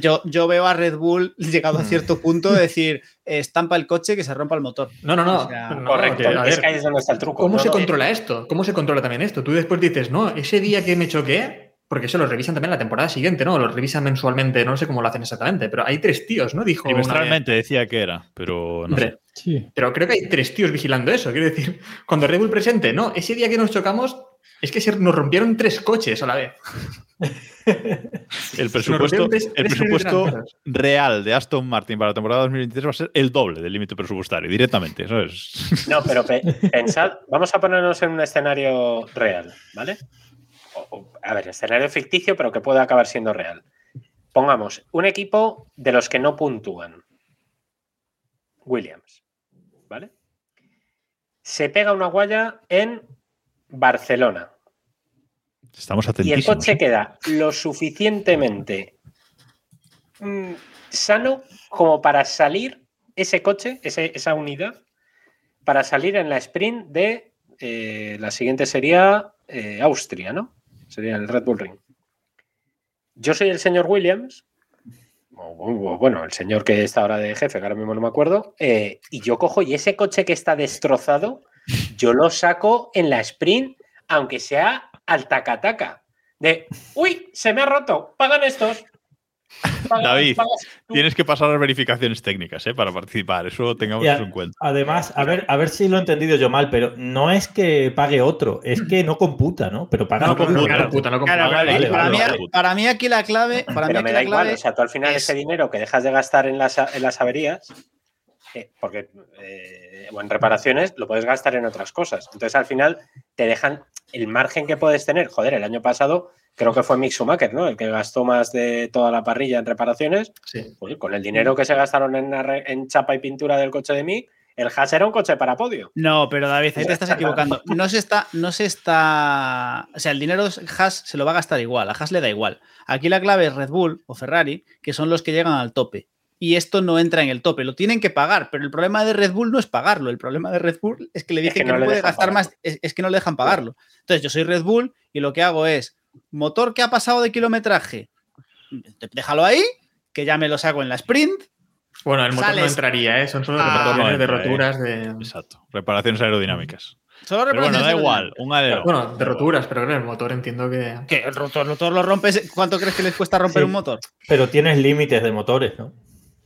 yo, yo veo a Red Bull llegado a cierto punto de decir, eh, estampa el coche que se rompa el motor. No, no, no. O sea, no, Correcto, es que ahí es donde está el truco. ¿Cómo No, se no, controla esto? ¿Cómo se controla también esto? Tú después dices, no, ese día que me choqué, porque eso lo revisan también la temporada siguiente, ¿no? Lo revisan mensualmente, no sé cómo lo hacen exactamente, pero hay tres tíos, ¿no? Dijo. Trimestralmente decía que era, pero no sé. Sí. pero creo que hay tres tíos vigilando eso. Quiero decir, cuando Red Bull presente, no, ese día que nos chocamos, es que se nos rompieron tres coches a la vez. El presupuesto, rompieron tres- el tres presupuesto delanteros. real de Aston Martin para la temporada 2023 va a ser el doble del límite presupuestario, directamente. ¿sabes? No, pero pe- pensad, vamos a ponernos en un escenario real, ¿vale? A ver, escenario ficticio, pero que puede acabar siendo real. Pongamos un equipo de los que no puntúan. Williams, ¿vale? Se pega una guaya en Barcelona. Estamos y el atentísimos. coche ¿eh? queda lo suficientemente mm, sano como para salir ese coche, ese- esa unidad, para salir en la sprint de eh, la siguiente sería eh, Austria, ¿no? Sería el Red Bull Ring. Yo soy el señor Williams, o, bueno, el señor que está ahora de jefe, que ahora mismo no me acuerdo, eh, y yo cojo y ese coche que está destrozado, yo lo saco en la sprint, aunque sea al tacataca. De, uy, se me ha roto, pagan estos. David, pagas tú". Tienes que pasar las verificaciones técnicas ¿eh? para participar. Eso tengamos a- eso en cuenta. Además, a ver, a ver si lo he entendido yo mal, pero no es que pague otro, es que no computa, ¿no? Pero paga No otro. computa, claro. no computa, no computa. Claro, vale, vale, para, vale, mí, para mí aquí la clave, para mí Pero aquí me la da igual, clave o sea, tú al final es- ese dinero que dejas de gastar en las, en las averías, eh, porque, eh, o en reparaciones, lo puedes gastar en otras cosas. Entonces al final te dejan el margen que puedes tener. Joder, el año pasado creo que fue Mick Schumacher, ¿no? El que gastó más de toda la parrilla en reparaciones. Sí. Pues, con el dinero que se gastaron en, chapa y pintura del coche de Mick, el Haas era un coche para podio. No, pero David, ahí te estás equivocando. No se está, no se está. O sea, el dinero Haas se lo va a gastar igual, a Haas le da igual. Aquí la clave es Red Bull o Ferrari, que son los que llegan al tope. Y esto no entra en el tope, lo tienen que pagar, pero el problema de Red Bull no es pagarlo, el problema de Red Bull es que le Es dicen que que, no no, le puede gastar pagarlo. más, es, es que no le dejan pagarlo. Entonces, yo soy Red Bull y lo que hago es, motor que ha pasado de kilometraje, déjalo ahí, que ya me lo saco en la sprint, Bueno, el motor no entraría, ¿eh? Son solo Ah, reparaciones no de ¿eh? roturas de. Exacto. Reparaciones aerodinámicas. solo Pero bueno, da igual. Un alero. Bueno, de roturas, pero el motor entiendo que. Que el rotor, el rotor lo rompes, ¿cuánto crees que les cuesta romper Sí. un motor? Pero tienes límites de motores, ¿no?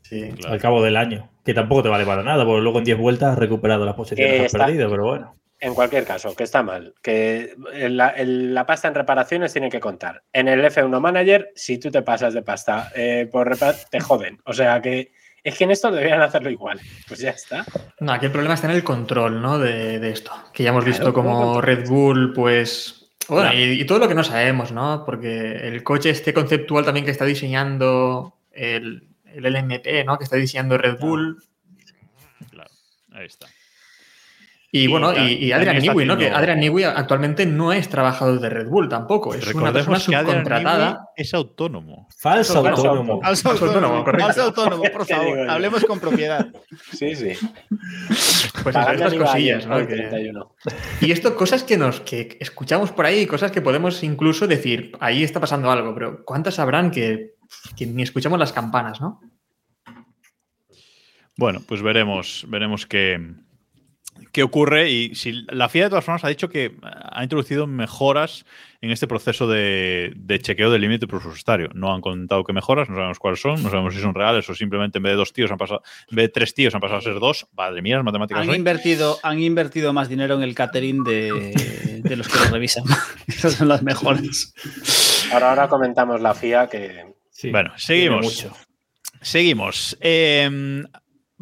Sí. Claro. Al cabo del año. Que tampoco te vale para nada, porque luego en 10 vueltas has recuperado las posiciones Que has está- perdido, pero bueno. En cualquier caso, que está mal. Que la, el- la pasta en reparaciones tiene que contar. En el F1 Manager, si tú te pasas de pasta eh, por repar- te joden. O sea que es que en esto deberían hacerlo igual. Pues ya está. No, aquí el problema está en el control, ¿no? De, de esto. Que ya hemos visto Claro, como ¿cómo Red Bull, pues. Bueno, Claro. y, y todo lo que no sabemos, ¿no? Porque el coche este conceptual también que está diseñando el, el LMP, ¿no? Que está diseñando Red Bull. Claro. Ahí está. Y, Y bueno, y, Adrian Newey, ¿no? Que Adrian Newey actualmente no es trabajador de Red Bull tampoco. Es una persona que subcontratada. Es autónomo. Falso Falso autónomo. Falso autónomo, correcto. falso autónomo, por ¿Qué digo favor. Hablemos con propiedad. Sí, sí. Pues estas cosillas, ¿no? el Que- 31. Y esto, cosas que nos que escuchamos por ahí, cosas que podemos incluso decir, ahí está pasando algo, pero ¿cuántas habrán que, que ni escuchamos las campanas, ¿no? Bueno, pues veremos, veremos qué, qué ocurre. Y si la FIA de todas formas ha dicho que ha introducido mejoras en este proceso de, de chequeo del límite presupuestario. No han contado qué mejoras, no sabemos cuáles son, no sabemos si son reales o simplemente en vez de dos tíos han pasado, en vez de tres tíos han pasado a ser dos. Madre mía, las matemáticas Han hoy. invertido, han invertido más dinero en el catering de, de los que lo revisan. Esas son las mejores. Ahora, ahora comentamos la FIA que Sí, Bueno, seguimos. mucho. Seguimos. Eh,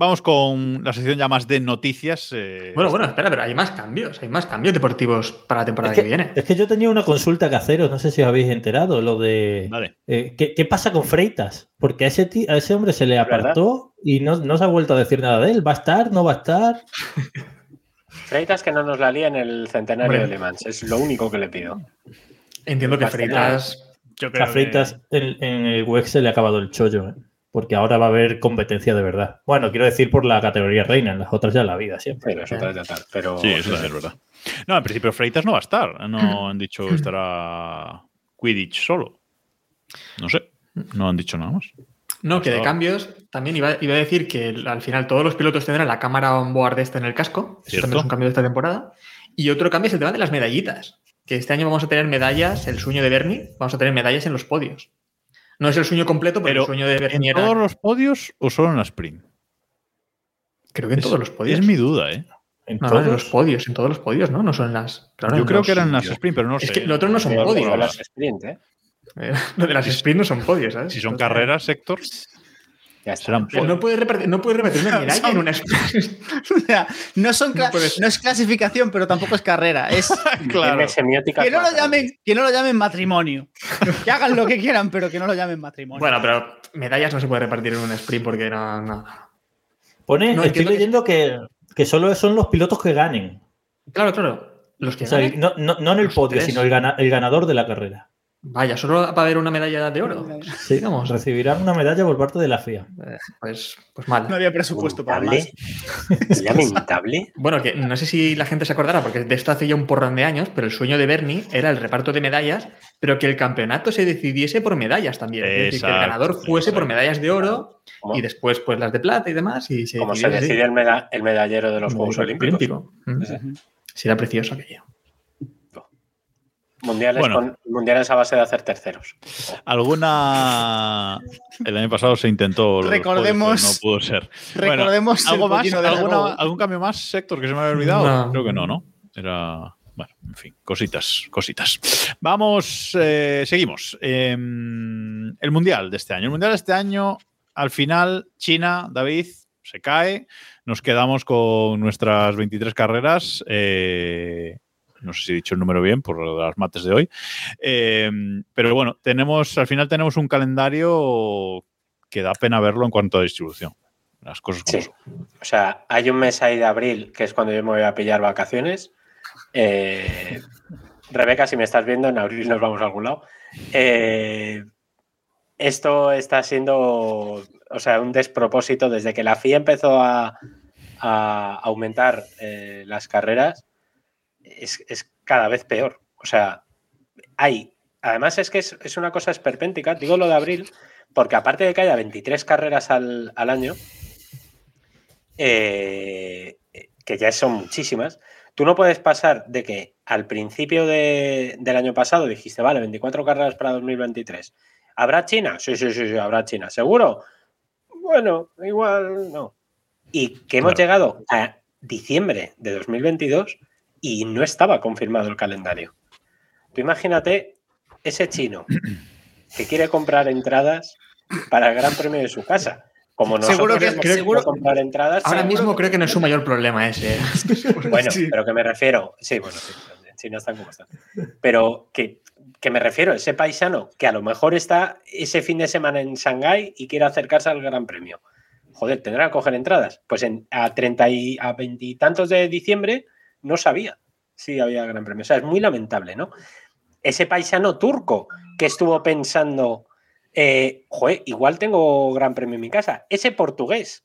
vamos con la sección ya más de noticias. eh, Bueno, bueno, espera, pero hay más cambios, hay más cambios deportivos para la temporada Es que, que, viene. es que yo tenía una consulta que haceros, no sé si os habéis enterado, lo de Vale. eh, ¿qué, qué pasa con Freitas? Porque a ese, ti- a ese hombre se le ¿Verdad? apartó y no, no se ha vuelto a decir nada de él. ¿Va a estar? ¿No va a estar? Freitas que no nos la lía en el centenario de Le Mans. Es lo único que le pido. Entiendo que. Freitas. Yo A Freitas en, en el WEX se le ha acabado el chollo, ¿eh? Porque ahora va a haber competencia de verdad. Bueno, quiero decir por la categoría reina, en las otras ya la vida siempre. Pero eso tal, tal, tal. Pero Sí, eso es verdad. No, en principio Freitas no va a estar. No han dicho estará Quidditch solo. No sé. No han dicho nada más. No, que de Eso- cambios también iba, iba a decir que al final todos los pilotos tendrán la cámara on-board esta en el casco. Eso Cierto. también es un cambio de esta temporada. Y otro cambio es el tema de las medallitas. Que este año vamos a tener medallas, el sueño de Bernie, vamos a tener medallas en los podios. No es el sueño completo, pero, Pero el sueño de ¿En Bernie era- todos los podios o solo en la sprint? Creo que en Es- todos los podios. Es mi duda, ¿eh? En No, en todos. los podios, en todos los podios, ¿no? No son en las. claro, Yo en creo los- que eran las sprint, pero no Es sé. que lo otro no son podios. las sprint, ¿eh? Eh, Lo de las sprint no son podios, ¿sabes? Si son Entonces, carreras, Héctor, Ya está. serán No puedes repartir, no puedes repetir una medalla en una sprint. O sea, no, son No puede es clasificación, pero tampoco es carrera. Es semiótica que no, lo llamen, que no lo llamen matrimonio. Que hagan lo que quieran, pero que no lo llamen matrimonio. Bueno, pero medallas no se puede repartir en un sprint porque no. no. Pone, No, estoy que- leyendo que, que solo son los pilotos que ganen. Claro, claro. Los que O sea, ganen. no, no- no en el Los podio, tres. sino el, gana- el ganador de la carrera. Vaya, solo va a haber una medalla de oro. Sí, Digamos. recibirán una medalla por parte de la FIA. Eh, Pues, pues mal. No había presupuesto para más. Lamentable. Lamentable. Bueno, que no sé si la gente se acordará, porque de esto hace ya un porrón de años, pero el sueño de Bernie era el reparto de medallas, pero que el campeonato se decidiese por medallas también. Es decir, que el ganador fuese por medallas de oro y después pues las de plata y demás. Y se como se decide el, meda- el medallero de los Juegos Olímpicos. Olímpico. Mm. Sí. Será precioso aquello. Mundiales, Bueno. con, mundiales a base de hacer terceros. ¿Alguna. El año pasado se intentó. Recordemos- no pudo ser. Bueno, Recordemos ¿Algo más? pollino de la ¿Alguna- Robo. ¿Algún cambio más, Héctor, que se me había olvidado? No. Creo que no, ¿no? Era. Bueno, en fin, cositas, cositas. Vamos, eh, seguimos. Eh, el Mundial de este año. El Mundial de este año, al final, China, David, se cae. Nos quedamos con nuestras 23 carreras. eh, no sé si he dicho el número bien por las mates de hoy. Eh, pero bueno, tenemos, al final tenemos un calendario que da pena verlo en cuanto a distribución. Las cosas como Sí. son. O sea, hay un mes ahí de abril, que es cuando yo me voy a pillar vacaciones. Eh, Rebeca, si me estás viendo, en abril nos vamos a algún lado. Eh, esto está siendo, o sea, un despropósito desde que la FIA empezó a, a aumentar eh, las carreras. Es, es cada vez peor. O sea, hay. Además, es que es, es una cosa esperpéntica. Digo lo de abril, porque aparte de que haya 23 carreras al, al año, eh, que ya son muchísimas, tú no puedes pasar de que al principio de- del año pasado dijiste, vale, 24 carreras para 2023. ¿Habrá China? Sí, sí, sí, sí, habrá China. ¿Seguro? Bueno, igual no. Y que hemos Claro. llegado a diciembre de 2022 y no estaba confirmado el calendario. Tú imagínate ese chino que quiere comprar entradas para el Gran Premio de su casa. Como nosotros Seguro que- hemos querido comprar entradas. Ahora seguro mismo creo que no es su mayor problema ese. ¿eh? bueno, Sí. pero que me refiero, sí, bueno, sí, en China están como están. Pero que, que me refiero, ese paisano que a lo mejor está ese fin de semana en Shanghái y quiere acercarse al Gran Premio. Joder, tendrá que coger entradas. Pues en, a 30 y a 20 y tantos de diciembre no sabía si había Gran Premio. O sea, es muy lamentable, ¿no? Ese paisano turco que estuvo pensando, eh, joder, igual tengo Gran Premio en mi casa. Ese portugués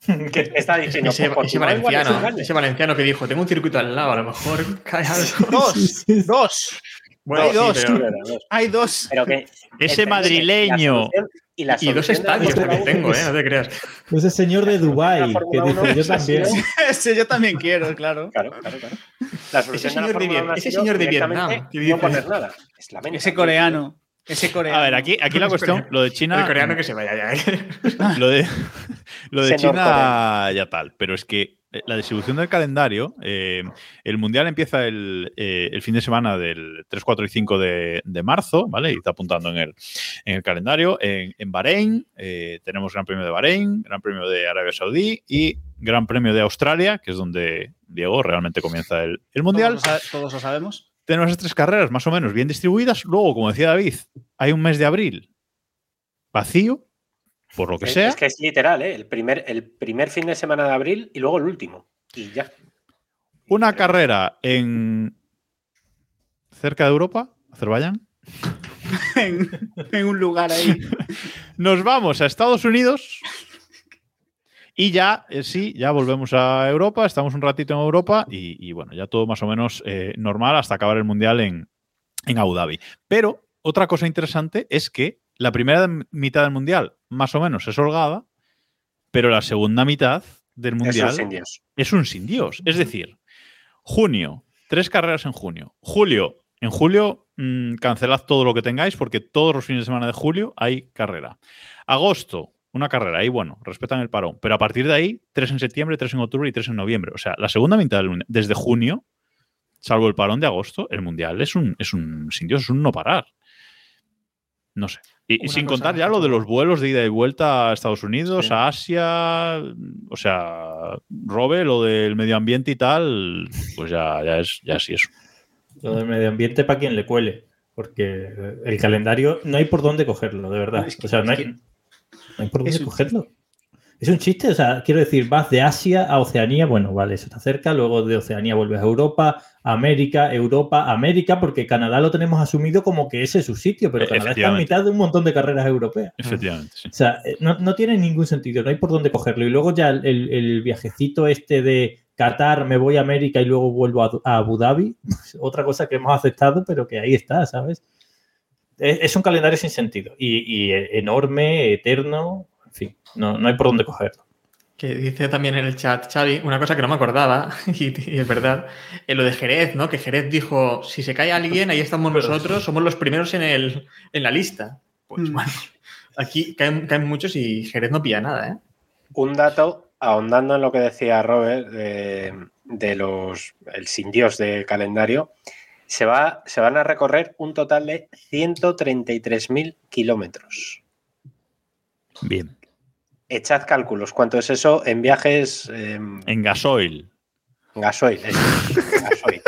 que está diciendo, Ese, "Pues ese es valenciano, grande". ese valenciano que dijo, tengo un circuito al lado, a lo mejor cae algo. Dos, dos. Bueno, Hay sí, dos, pero-. Hay dos. Pero que Ese madrileño. Y, la y dos estadios uno tengo, ¿eh? No te creas. Ese señor de Dubái que dice, yo también. Ese yo también quiero, claro. Claro, claro, claro. La solución Ese señor de ese señor de Vietnam, ¿qué No poner nada. Es lamentable. Ese coreano. Ese coreano. A ver, aquí, aquí la cuestión, lo de China. El coreano que se vaya ya. ¿eh? Lo de, lo de Ese China ya tal, pero es que la distribución del calendario, eh, el Mundial empieza el, eh, el fin de semana del 3, 4 y 5 de, de marzo, ¿vale? Y está apuntando en el, en el calendario. En, en Bahrein eh, tenemos Gran Premio de Bahrein, Gran Premio de Arabia Saudí y Gran Premio de Australia, que es donde, Diego, realmente comienza el, el Mundial. Todos lo, todos lo sabemos. Tenemos esas tres carreras más o menos bien distribuidas. Luego, como decía David, hay un mes de abril vacío, por lo que Es, sea. es que es literal, ¿eh? El primer, el primer fin de semana de abril y luego el último. Y ya. Una carrera en cerca de Europa, Azerbaiyán. en, en un lugar ahí. Nos vamos a Estados Unidos y ya, eh, sí, ya volvemos a Europa. Estamos un ratito en Europa y, y bueno, ya todo más o menos eh, normal hasta acabar el Mundial en, en Abu Dhabi. Pero otra cosa interesante es que la primera mitad del Mundial más o menos es holgada, pero la segunda mitad del Mundial es un sin Dios. Es decir, junio, tres carreras en junio. Julio, en julio mm, cancelad todo lo que tengáis porque todos los fines de semana de julio hay carrera. Agosto, una carrera, ahí bueno, respetan el parón. Pero a partir de ahí, tres en septiembre, tres en octubre y tres en noviembre. O sea, la segunda mitad del mundial, desde junio, salvo el parón de agosto, el mundial es un, es un sin Dios, es un no parar. No sé. Y, sin contar ya lo de los vuelos de ida y vuelta a Estados Unidos, Sí. a Asia, o sea, Robe, lo del medio ambiente y tal, pues ya, ya es ya sí eso. Lo del medio ambiente para quien le cuele. Porque el calendario no hay por dónde cogerlo, de verdad. Es que- o sea, no es hay, que- no hay por dónde es cogerlo. Es un chiste, o sea, quiero decir, vas de Asia a Oceanía, bueno, vale, eso está cerca, luego de Oceanía vuelves a Europa, América, Europa, América, porque Canadá lo tenemos asumido como que ese es su sitio, pero E- Canadá está en efectivamente. mitad de un montón de carreras europeas. Efectivamente, sí. O sea, eh, no, no tiene ningún sentido, no hay por dónde cogerlo. Y luego ya el, viajecito este de Qatar, me voy a América y luego vuelvo a, a Abu Dhabi, otra cosa que hemos aceptado, pero que ahí está, ¿sabes? Es, es un calendario sin sentido y, y enorme, eterno, no, no hay por dónde cogerlo. Que dice también en el chat, Xavi, una cosa que no me acordaba, y, y es verdad, en lo de Jerez, ¿no? Que Jerez dijo, si se cae alguien, ahí estamos nosotros, somos los primeros en, el, en la lista. Pues Mm. bueno, aquí caen, caen muchos y Jerez no pilla nada, ¿eh? Un dato, ahondando en lo que decía Robert, de, de los el sin Dios de calendario, se, va, se van a recorrer un total de 133.000 kilómetros. Bien. Echad cálculos, ¿cuánto es eso en viajes eh, En gasoil. gasoil? eh, gasoil.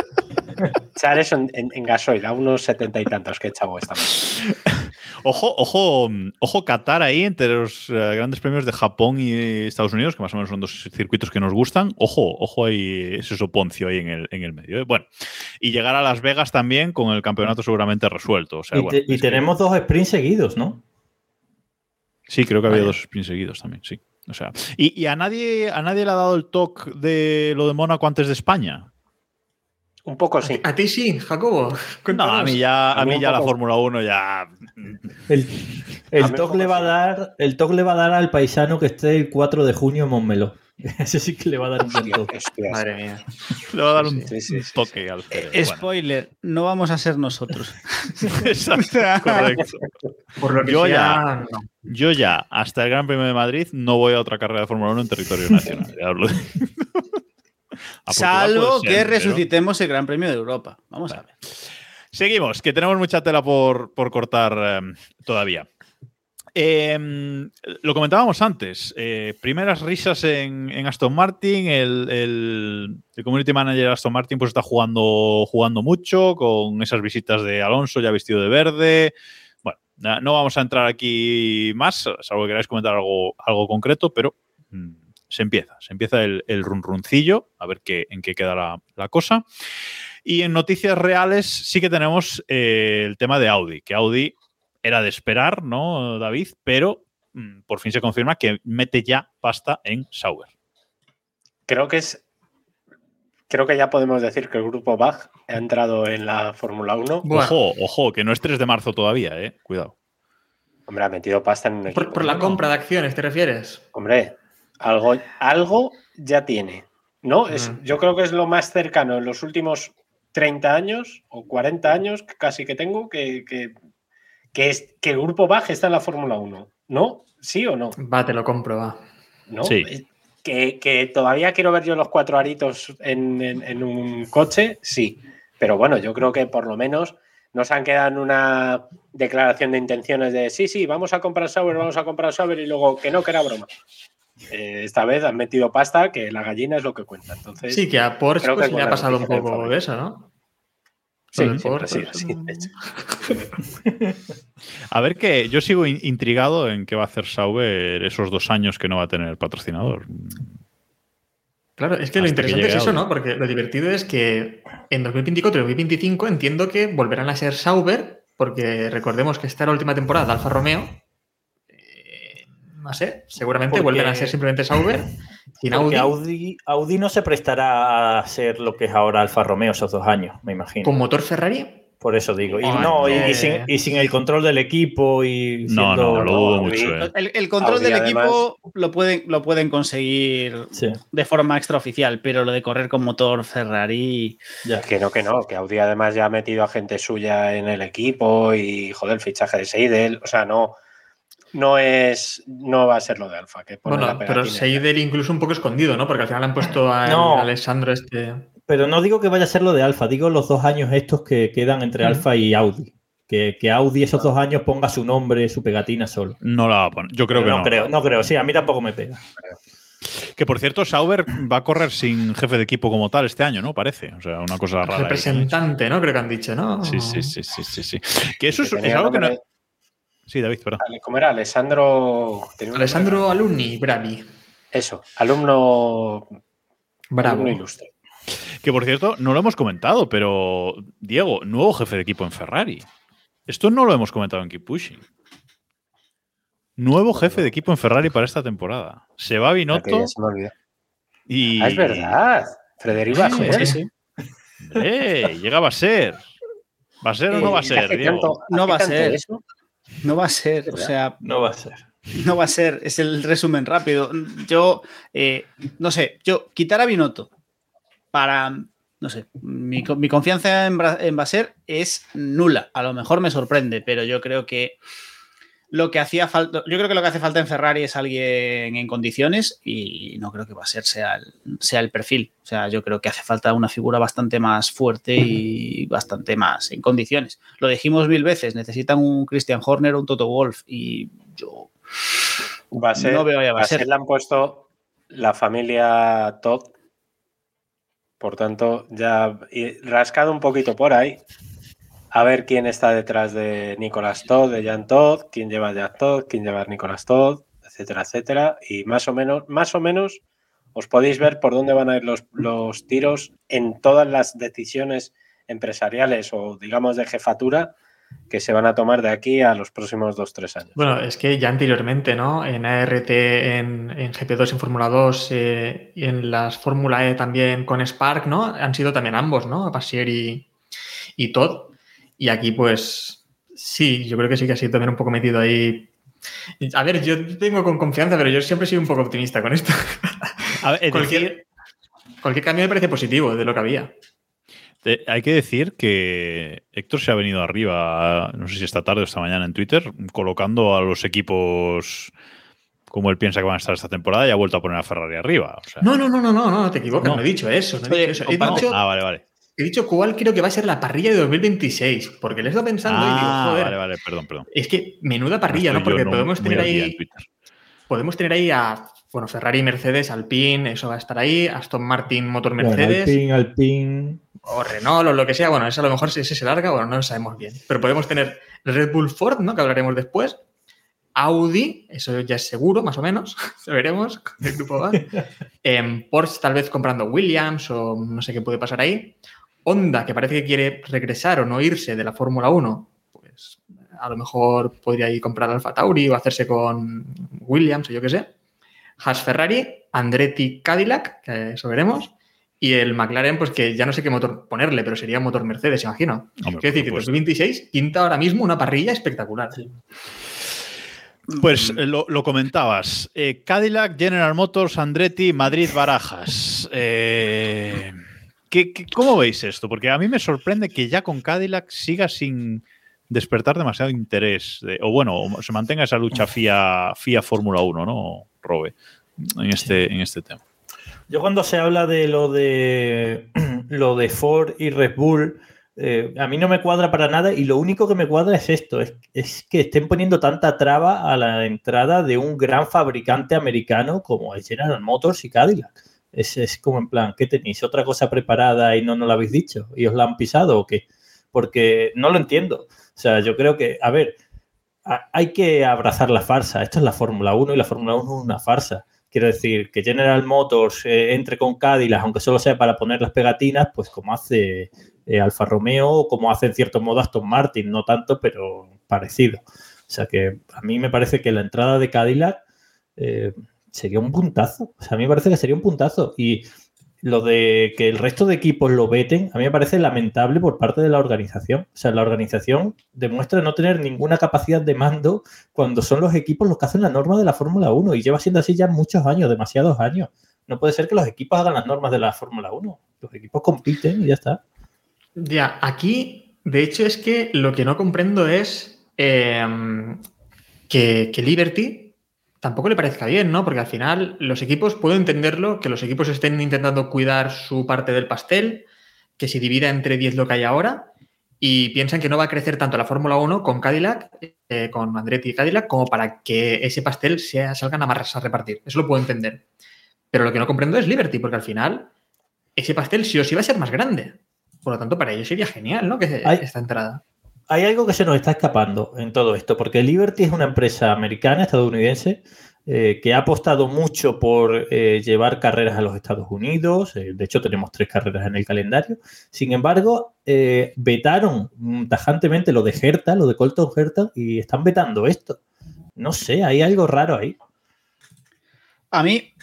Echar eso en, en- en gasoil, a unos setenta y tantos que he echado esta mañana. Ojo, ojo, ojo Qatar ahí entre los eh, grandes premios de Japón y Estados Unidos, que más o menos son dos circuitos que nos gustan. Ojo, ojo ahí ese soponcio ahí en el, en el medio. ¿eh? Bueno, y llegar a Las Vegas también con el campeonato seguramente resuelto. O sea, y bueno, te- y es que- tenemos dos sprints seguidos, ¿no? Sí, creo que había Vaya. dos sprints seguidos también, sí. O sea, y, y a nadie a nadie le ha dado el toque de lo de Mónaco antes de España. Un poco sí. a ti sí, Jacobo. No, a mí ya, a mí ya la. Fórmula 1 ya. El, el toque le va a dar, el toque le va a dar al paisano que esté el 4 de junio en Montmeló. Ese sí que le va a dar un toque. Madre mía. Le va a dar un, Sí, sí, un sí, toque al cerebro. Eh, Bueno, Spoiler, no vamos a ser nosotros. exacto, correcto. Por lo que Yo sea, no. Yo ya, hasta el Gran Premio de Madrid, no voy a otra carrera de Fórmula 1 en territorio nacional. Ya Salvo ser, que pero- resucitemos el Gran Premio de Europa. Vamos a ver. Seguimos, que tenemos mucha tela por, por cortar eh, todavía. Eh, lo comentábamos antes. eh, primeras risas en, Aston Martin. El, el- community manager Aston Martin pues está jugando, jugando mucho con esas visitas de Alonso ya vestido de verde. Bueno, no vamos a entrar aquí más, salvo que queráis comentar algo, algo concreto, pero mm, se empieza. Se empieza el, el a ver qué, en qué queda la, la cosa. Y en noticias reales sí que tenemos eh, el tema de Audi, que Audi era de esperar, ¿no, David? Pero mm, por fin se confirma que mete ya pasta en Sauber. Creo que es. Creo que ya podemos decir que el grupo Bach ha entrado en la Fórmula 1. Bueno, Ojo, ojo, que no es 3 de marzo todavía, ¿eh? Cuidado. Hombre, ha metido pasta en un equipo. por, por la ¿no? compra de acciones, ¿te refieres? Hombre, algo, algo ya tiene. ¿No? Es, Ujú. yo creo que es lo más cercano en los últimos 30 años o 40 años casi que tengo que, que, que es, que el grupo Bach está en la Fórmula 1. ¿No? ¿Sí o no? Va, te lo compro, va. ¿No? Sí. Que, que todavía quiero ver yo los cuatro aritos en, en- en un coche, sí. Pero bueno, yo creo que por lo menos nos han quedado en una declaración de intenciones de sí, sí, vamos a comprar Sauber, vamos a comprar Sauber y luego que no, que era broma. Eh, esta vez han metido pasta, que la gallina es lo que cuenta. Entonces, Sí, que a Porsche pues, es le ha pasado un poco de eso, ¿no? Sí, Lo del siempre ha Porsche, sido así, de hecho. A ver que yo sigo in- intrigado en qué va a hacer Sauber esos dos años que no va a tener el patrocinador. Claro, es que lo Hasta que interesante es eso. ¿no? Porque lo divertido es que en 2024 y 2025 entiendo que volverán a ser Sauber, porque recordemos que esta era la última temporada de Alfa Romeo. No sé, seguramente Porque- vuelven a ser simplemente Sauber. Sin Audi, Audi, Audi no se prestará a ser lo que es ahora Alfa Romeo esos dos años, me imagino. con motor Ferrari. Por eso digo. Y, Ay, no, y, y no. sin, y sin el control del equipo y No, no, lo dudo mucho. ¿eh? El, el control Audi, del además- equipo lo pueden, lo pueden conseguir Sí, de forma extraoficial, pero lo de correr con motor Ferrari. ya. Que no, que no, que Audi además ya ha metido a gente suya en el equipo y joder, el fichaje de Seidel, o sea, no, no es, no va a ser lo de Alfa. Que pone la pero. Seidel incluso un poco escondido, ¿no? Porque al final han puesto a No. Alessandro este. Pero no digo que vaya a ser lo de Alfa, digo los dos años estos que quedan entre. Alfa y Audi. Que, que Audi esos dos años ponga su nombre, su pegatina solo. No la va a poner. Yo creo Pero que no, no. creo, no creo, sí, a mí tampoco me pega. Que por cierto, Sauber va a correr sin jefe de equipo como tal este año, ¿no? Parece. O sea, una cosa rara. ahí. Representante, ¿no? Creo que han dicho, ¿no? Sí, sí, sí, sí, sí, sí. Que eso es, Que es algo que no. Sí, David, perdón. ¿Cómo era? Alessandro. Alessandro Alunni, Bravi. Eso, alumno, Bravo. alumno ilustre. Que por cierto, no lo hemos comentado, pero Diego, nuevo jefe de equipo en Ferrari. Esto no lo hemos comentado en Keep Pushing. Nuevo jefe de equipo en Ferrari para esta temporada. Se va Binotto y. Ah, es verdad. A Sí, ser. Sí, sí. Hombre, llega va a ser. ¿Va a ser o no va a Eh, ser, Diego? tanto- No va a ser. eso. No va a ser, o sea, No va a ser. no va a ser. Es el resumen rápido. Yo, eh, no sé, yo quitar a Binotto para, no sé, mi, mi confianza en, en Baser es nula. A lo mejor me sorprende, pero yo creo que lo que hacía falta, yo creo que lo que hace falta en Ferrari es alguien en condiciones y no creo que Baser sea el, sea el perfil. O sea, yo creo que hace falta una figura bastante más fuerte y bastante más en condiciones. Lo dijimos mil veces, necesitan un Christian Horner o un Toto Wolf y yo Va a ser, No veo ahí a va a ser, le han puesto la familia Todd. Por tanto, ya rascado un poquito por ahí. A ver quién está detrás de Nicolás Todd, de Jan Todd, quién lleva Jan Todd, quién lleva a Nicolás Todd, etcétera, etcétera. Y más o menos, más o menos, os podéis ver por dónde van a ir los, los tiros en todas las decisiones empresariales o, digamos, de jefatura que se van a tomar de aquí a los próximos dos, tres años. Bueno, es que ya anteriormente, ¿no? En ART, en, en GP2, en Fórmula 2 eh, en las Fórmula E también con Spark, ¿no? Han sido también ambos, ¿no? Basier y, y Todd. Y aquí, pues, sí, yo creo que sí que ha sido también un poco metido ahí. A ver, yo tengo con confianza, pero yo siempre he sido un poco optimista con esto. A ver, es decir, cualquier, cambio me parece positivo de lo que había. hay que decir que Héctor se ha venido arriba, no sé si esta tarde o esta mañana en Twitter, colocando a los equipos como él piensa que van a estar esta temporada y ha vuelto a poner a Ferrari arriba. O sea, No, no, no, no, no, no, te equivocas, No. no, he dicho eso. No he dicho eso. He comparte- dicho, Ah, vale, vale. He dicho cuál creo que va a ser la parrilla de 2026, porque le he estado pensando y digo, Ah, joder, vale, vale, perdón, perdón. Es que menuda parrilla, ¿no? Porque no podemos tener ahí. Podemos tener ahí a. Bueno, Ferrari, Mercedes, Alpine, eso va a estar ahí. Aston Martin, motor Bueno, Mercedes. Alpine, Alpine. O Renault, o lo que sea. Bueno, eso a lo mejor si ese se larga, bueno, no lo sabemos bien. Pero podemos tener Red Bull Ford, ¿no? Que hablaremos después. Audi, eso ya es seguro, más o menos. Lo veremos. El grupo va. Em, Porsche, tal vez comprando Williams, o no sé qué puede pasar ahí. Honda, que parece que quiere regresar o no irse de la Fórmula 1, pues a lo mejor podría ir comprar Alfa Tauri o hacerse con Williams o yo qué sé. Haas Ferrari, Andretti Cadillac, que eso veremos. Y el McLaren, pues que ya no sé qué motor ponerle, pero sería un motor Mercedes, imagino. Quiero decir que supuesto. 2026 pinta ahora mismo una parrilla espectacular. Pues eh, lo, lo comentabas. Eh, Cadillac, General Motors, Andretti, Madrid, Barajas. Eh, ¿qué- qué- cómo veis esto? Porque a mí me sorprende que ya con Cadillac siga sin despertar demasiado interés. de- o bueno, se mantenga esa lucha FIA, FIA Fórmula 1, ¿no, Robe? En este, en este tema. Yo cuando se habla de lo de lo de Ford y Red Bull, eh, a mí no me cuadra para nada y lo único que me cuadra es esto, es, es que estén poniendo tanta traba a la entrada de un gran fabricante americano como es General Motors y Cadillac. Es, es como en plan, ¿qué tenéis? ¿Otra cosa preparada y no nos lo habéis dicho? ¿Y os la han pisado o qué? Porque no lo entiendo. O sea, yo creo que, a ver, hay que abrazar la farsa. Esto es la Fórmula 1 y la Fórmula 1 es una farsa. Quiero decir, que General Motors eh, entre con Cadillac, aunque solo sea para poner las pegatinas, pues como hace eh, Alfa Romeo o como hace en cierto modo Aston Martin, no tanto, pero parecido. O sea que a mí me parece que la entrada de Cadillac eh, sería un puntazo. O sea, a mí me parece que sería un puntazo. Y lo de que el resto de equipos lo veten, a mí me parece lamentable por parte de la organización. O sea, la organización demuestra no tener ninguna capacidad de mando cuando son los equipos los que hacen la norma de la Fórmula 1 y lleva siendo así ya muchos años, demasiados años. No puede ser que los equipos hagan las normas de la Fórmula 1. Los equipos compiten y ya está. Ya, aquí, de hecho, es que lo que no comprendo es eh, que, que Liberty tampoco le parezca bien, ¿no? Porque al final los equipos, puedo entenderlo, que los equipos estén intentando cuidar su parte del pastel, que se divida entre 10 lo que hay ahora, y piensan que no va a crecer tanto la Fórmula 1 con Cadillac, eh, con Andretti y Cadillac, como para que ese pastel sea, salgan a, más a repartir. Eso lo puedo entender. Pero lo que no comprendo es Liberty, porque al final ese pastel sí o sí va a ser más grande. Por lo tanto, para ellos sería genial, ¿no? Que esta entrada. Hay algo que se nos está escapando en todo esto, porque Liberty es una empresa americana, estadounidense, eh, que ha apostado mucho por eh, llevar carreras a los Estados Unidos. eh, de hecho, tenemos tres carreras en el calendario. Sin embargo, vetaron mm, tajantemente lo de Herta, lo de Colton Herta, y están vetando esto. No sé, hay algo raro ahí. A mí,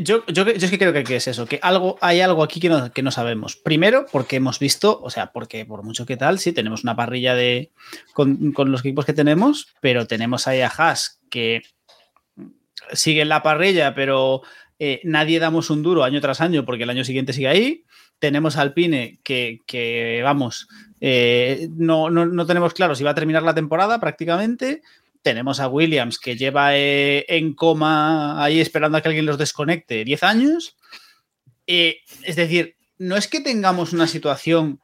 yo, yo, yo es que creo que, que es eso, que algo, hay algo aquí que no, que no sabemos. Primero, porque hemos visto, o sea, porque por mucho que tal, sí, tenemos una parrilla de con, con los equipos que tenemos, pero tenemos ahí a Haas que sigue en la parrilla, pero eh, nadie damos un duro año tras año porque el año siguiente sigue ahí. Tenemos a Alpine que, que, vamos, eh, no, no, no tenemos claro si va a terminar la temporada prácticamente. Tenemos a Williams que lleva eh, en coma ahí esperando a que alguien los desconecte 10 años. Eh, es decir, no es que tengamos una situación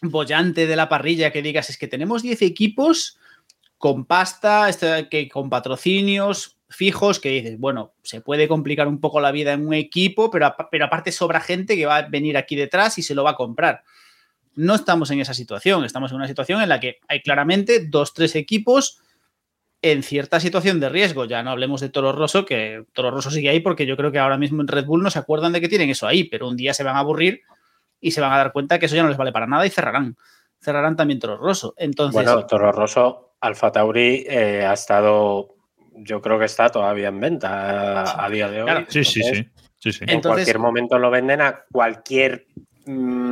bollante de la parrilla que digas, es que tenemos 10 equipos con pasta, este, que, con patrocinios fijos, que dices, bueno, se puede complicar un poco la vida en un equipo, pero, pero aparte sobra gente que va a venir aquí detrás y se lo va a comprar. No estamos en esa situación, estamos en una situación en la que hay claramente dos, tres equipos en cierta situación de riesgo. Ya no hablemos de Toro Rosso, que Toro Rosso sigue ahí porque yo creo que ahora mismo en Red Bull no se acuerdan de que tienen eso ahí, pero un día se van a aburrir y se van a dar cuenta que eso ya no les vale para nada y cerrarán. Cerrarán también Toro Rosso. Entonces, Bueno, Toro Rosso, Alfa Tauri eh, ha estado, yo creo que está todavía en venta a, a día de hoy. Claro. Sí, sí, Entonces, sí. sí, sí. En Entonces- cualquier momento lo venden a cualquier, mm,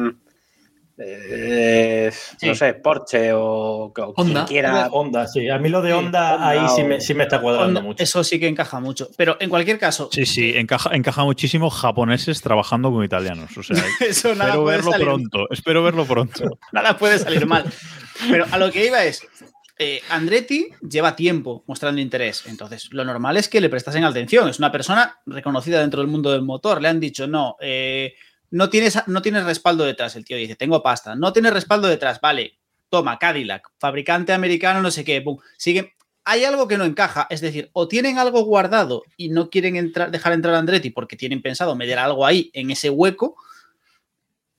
eh, Sí. no sé, Porsche o, o quien Honda. quiera. Honda, sí. A mí lo de Sí, Honda, Honda ahí sí me, sí me está cuadrando Honda- mucho. eso sí que encaja mucho. Pero en cualquier caso, Sí, sí, encaja, encaja muchísimo japoneses trabajando con italianos. O sea, eso nada espero verlo salir pronto. Espero verlo pronto. nada puede salir mal. Pero a lo que iba es, eh, Andretti lleva tiempo mostrando interés, entonces lo normal es que le prestasen atención. Es una persona reconocida dentro del mundo del motor. Le han dicho, no, eh, no, tienes, no tienes respaldo detrás. El tío dice, tengo pasta. No tienes respaldo detrás, vale. Toma, Cadillac, fabricante americano, no sé qué. Boom. Sigue. Hay algo que no encaja, es decir, o tienen algo guardado y no quieren entrar, dejar entrar a Andretti porque tienen pensado meter algo ahí en ese hueco,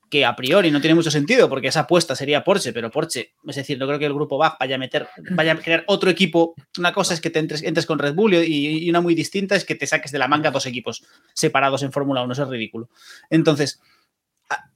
que a priori no tiene mucho sentido porque esa apuesta sería Porsche, pero Porsche, es decir, no creo que el grupo Bach vaya a meter, vaya a crear otro equipo. Una cosa es que te entres, entres con Red Bull y, y una muy distinta es que te saques de la manga dos equipos separados en Fórmula 1, eso es ridículo. Entonces,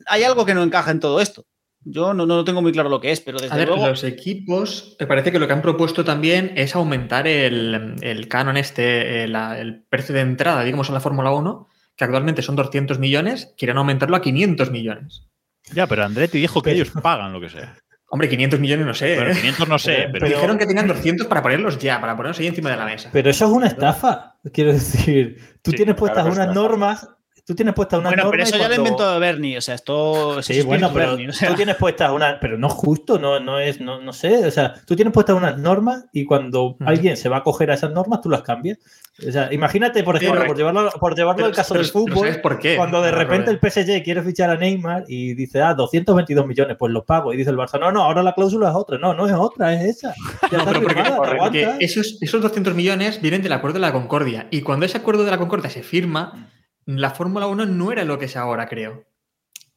hay algo que no encaja en todo esto. Yo no, no tengo muy claro lo que es, pero desde A ver, luego. los equipos, me parece que lo que han propuesto también es aumentar el, el canon este, el, el precio de entrada, digamos, en la Fórmula 1, que actualmente son 200 millones, quieren aumentarlo a 500 millones. Ya, pero Andretti dijo que ellos pagan lo que sea. Hombre, 500 millones no sé. Bueno, ¿eh? 500 no sé, Pero- pero, Dijeron que tenían 200 para ponerlos ya, para ponerlos ahí encima de la mesa. Pero eso es una estafa. Quiero decir, tú Sí, tienes puestas claro es unas una normas. Tú tienes puestas unas Bueno, pero normas. eso y ya lo cuando- inventó Bernie, o sea, esto es Sí, bueno, pero Bernie, o sea, tú tienes puestas unas, pero no justo, no, no es, no, no sé, o sea, tú tienes puestas unas normas y cuando Ujú. alguien se va a coger a esas normas, tú las cambias. O sea, imagínate, por ejemplo, Pero- por llevarlo, por llevarlo Pero- al caso pero- del fútbol, ¿sabes por qué? cuando de repente el. PSG quiere fichar a Neymar y dice, ah, 222 millones, pues los pago. Y dice el Barça, no, no, ahora la cláusula es otra. No, no es otra, es esa. Ya No, está pero porque, firmada, te porque aguantas. esos, esos 200 millones vienen del acuerdo de la Concordia. Y cuando ese acuerdo de la Concordia se firma, la Fórmula 1 no era lo que es ahora, creo.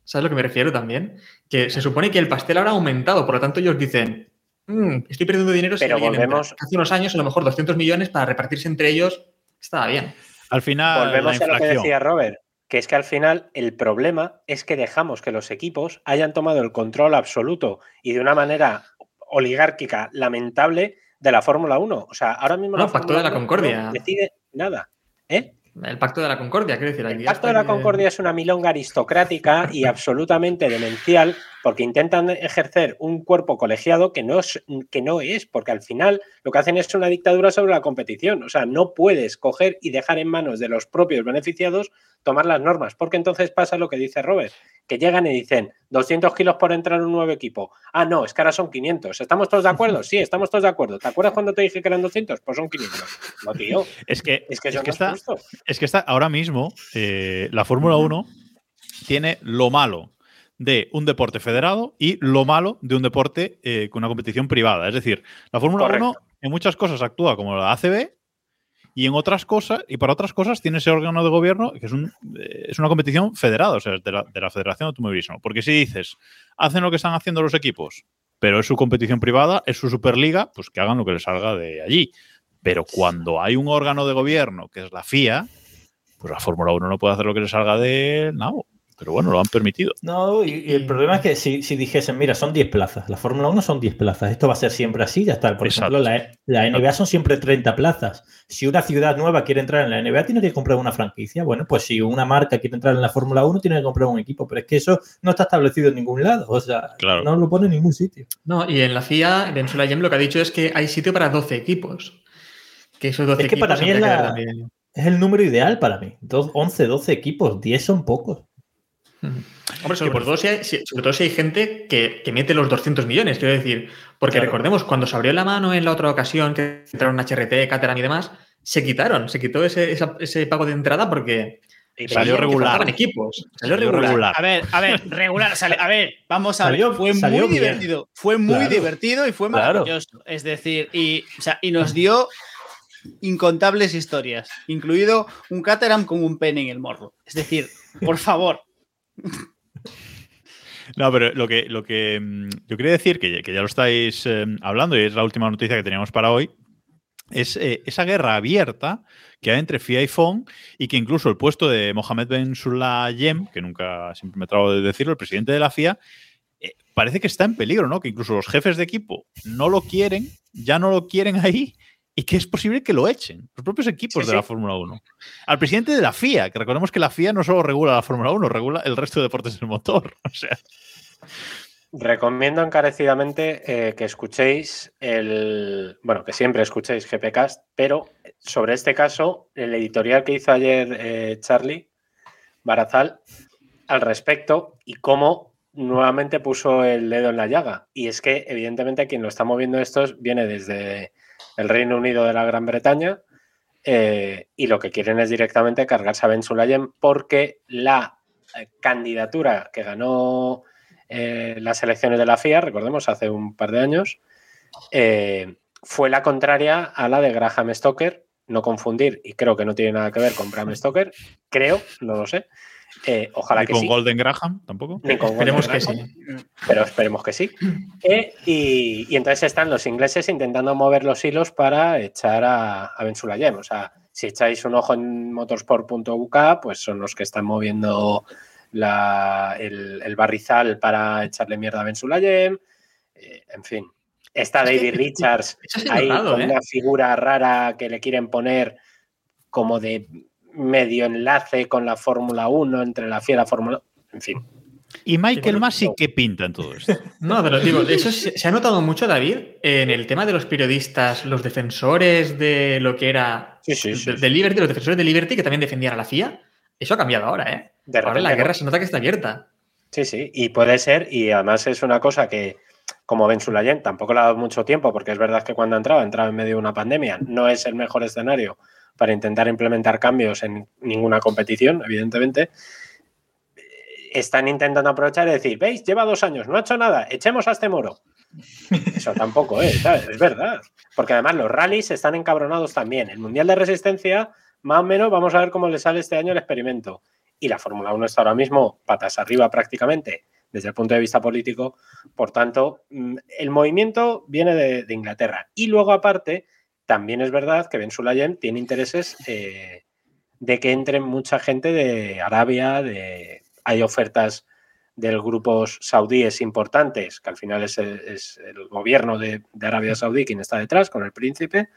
¿Sabes a lo que me refiero también? Que se supone que el pastel ahora ha aumentado, por lo tanto ellos dicen, "Mm, estoy perdiendo dinero si Pero alguien entra". volvemos- Hace unos años a lo mejor 200 millones para repartirse entre ellos estaba bien. al final Volvemos la a lo que decía Robert, que es que al final el problema es que dejamos que los equipos hayan tomado el control absoluto y de una manera oligárquica lamentable de la Fórmula 1. O sea, ahora mismo No, la de la 1 Concordia. no decide nada. ¿Eh? El pacto de la Concordia, quiero decir. El Pacto de la Concordia es una milonga aristocrática y absolutamente demencial porque intentan ejercer un cuerpo colegiado que no, es, que no es, porque al final lo que hacen es una dictadura sobre la competición. O sea, no puedes coger y dejar en manos de los propios beneficiados tomar las normas, porque entonces pasa lo que dice Robert, que llegan y dicen 200 kilos por entrar en un nuevo equipo. Ah, no, es que ahora son 500. ¿Estamos todos de acuerdo? Sí, estamos todos de acuerdo. ¿Te acuerdas cuando te dije que eran 200? Pues son 500. No, tío. Es que, Es que es está, es que está ahora mismo eh, la Fórmula 1 tiene lo malo de un deporte federado y lo malo de un deporte eh, con una competición privada. Es decir, la Fórmula Correcto. 1 en muchas cosas actúa como la ACB y en otras cosas, y para otras cosas tiene ese órgano de gobierno que es, un, eh, es una competición federada, o sea, de la, de la Federación de Automovilismo. Porque si dices, hacen lo que están haciendo los equipos, pero es su competición privada, es su Superliga, pues que hagan lo que les salga de allí. Pero cuando hay un órgano de gobierno, que es la FIA, pues la Fórmula 1 no puede hacer lo que le salga de nabo. Pero bueno, lo han permitido. No, y, y el problema es que si, si dijesen, mira, son 10 plazas, la Fórmula 1 son 10 plazas, esto va a ser siempre así, ya está. Por Exacto. ejemplo, la, la NBA son siempre 30 plazas. Si una ciudad nueva quiere entrar en la NBA, tiene que comprar una franquicia. Bueno, pues si una marca quiere entrar en la Fórmula 1, tiene que comprar un equipo. Pero es que eso no está establecido en ningún lado. O sea, Claro. no lo pone en ningún sitio. No, y en la FIA, Ben Sulayem lo que ha dicho es que hay sitio para 12 equipos. Que esos 12 Es que para mí es, la- es el número ideal para mí. Dos- 11, 12 equipos, 10 son pocos. Hombre, sobre todo, si hay, si- sobre todo si hay gente que, que mete los 200 millones, quiero decir. Porque Claro. recordemos, cuando se abrió la mano en la otra ocasión, que entraron HRT, Caterham y demás, se quitaron, se quitó ese, esa- ese pago de entrada porque Y Salió regular. equipos. Salió, Salió regular. regular. A ver, a ver, regular. sale- a ver, vamos a Salió- ver. Fue salió muy bien. divertido. Fue muy Claro. divertido y fue Claro. maravilloso. Es decir, y, o sea, y nos dio incontables historias, incluido un Caterham con un pene en el morro. Es decir, por favor. No, pero lo que, lo que mm, yo quería decir, que, ya- que ya lo estáis eh, hablando y es la última noticia que teníamos para hoy, es eh, esa guerra abierta que hay entre FIA y FON y que incluso el puesto de Mohamed Ben Sulayem, que nunca siempre me trago de decirlo, el presidente de la FIA, eh, parece que está en peligro, ¿no? Que incluso los jefes de equipo no lo quieren, ya no lo quieren ahí y que es posible que lo echen, los propios equipos Sí, de sí. la Fórmula 1. Al presidente de la FIA, que recordemos que la FIA no solo regula la Fórmula 1, regula el resto de deportes del motor. O sea, Recomiendo encarecidamente eh, que escuchéis el. Bueno, que siempre escuchéis GPcast, pero sobre este caso, el editorial que hizo ayer eh, Charlie Barazal al respecto y cómo nuevamente puso el dedo en la llaga. Y es que, evidentemente, quien lo está moviendo estos viene desde el Reino Unido de la Gran Bretaña eh, y lo que quieren es directamente cargarse a Ben Sulayem porque la eh, candidatura que ganó eh, las elecciones de la FIA, recordemos, hace un par de años, fue la contraria a la de Graham Stoker, no confundir, y creo que no tiene nada que ver con Graham Stoker, creo, no lo sé. Eh, ojalá ni que con sí. Golden Graham tampoco. Ni con Esperemos Golden que Graham, sí. Pero esperemos que sí. Eh, y, y entonces están los ingleses intentando mover los hilos para echar a, a Ben Sulayem. O sea, si echáis un ojo en motorsport.uk, pues son los que están moviendo la- el, el barrizal para echarle mierda a Ben Sulayem. Eh, en fin. Está Es que- David Richards ahí con una figura rara que le quieren poner como de medio enlace con la Fórmula 1, entre la FIA y la Fórmula En fin. ¿Y Michael Masi no. qué pinta en todo esto? No, pero digo, eso se, se ha notado mucho, David, en el tema de los periodistas, los defensores de lo que era Sí, sí, sí, de, de Liberty, los defensores de Liberty que también defendían a la FIA. Eso ha cambiado ahora, ¿eh? De ahora repente la no. guerra se nota que está abierta. Sí, sí, y puede ser, y además es una cosa que, como Ben Sulayem, tampoco le ha dado mucho tiempo, porque es verdad que cuando ha entrado, entraba en medio de una pandemia, no es el mejor escenario para intentar implementar cambios en ninguna competición, evidentemente. Eh, Están intentando aprovechar y decir, veis, lleva dos años, no ha hecho nada, echemos a este moro. Eso tampoco es, ¿sabes? es verdad. Porque además los rallies están encabronados también. El Mundial de Resistencia, más o menos, vamos a ver cómo le sale este año el experimento. Y la Fórmula 1 está ahora mismo patas arriba prácticamente desde el punto de vista político. Por tanto, mm, el movimiento viene de, de Inglaterra. Y luego, aparte, también es verdad que Ben Sulayem tiene intereses eh, de que entre mucha gente de Arabia, de, hay ofertas de grupos saudíes importantes, que al final es el, es el gobierno de, de Arabia Saudí quien está detrás, con el príncipe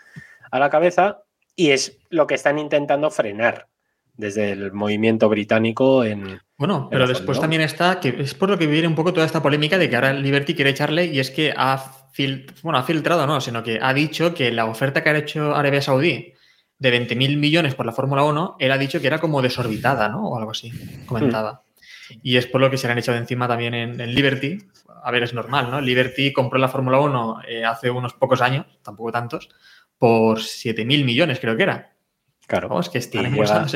a la cabeza, y es lo que están intentando frenar desde el movimiento británico en... Bueno, en pero después también está, que es por lo que viene un poco toda esta polémica de que ahora Liberty quiere echarle y es que ha, fil- bueno, ha filtrado, no, sino que ha dicho que la oferta que ha hecho Arabia Saudí de 20.000 millones por la Fórmula 1, él ha dicho que era como desorbitada, ¿no? O algo así, comentaba. Y es por lo que se le han echado encima también en, en Liberty. A ver, es normal, ¿no? Liberty compró la Fórmula 1 eh, hace unos pocos años, tampoco tantos, por 7.000 millones creo que era. Claro. Vamos, que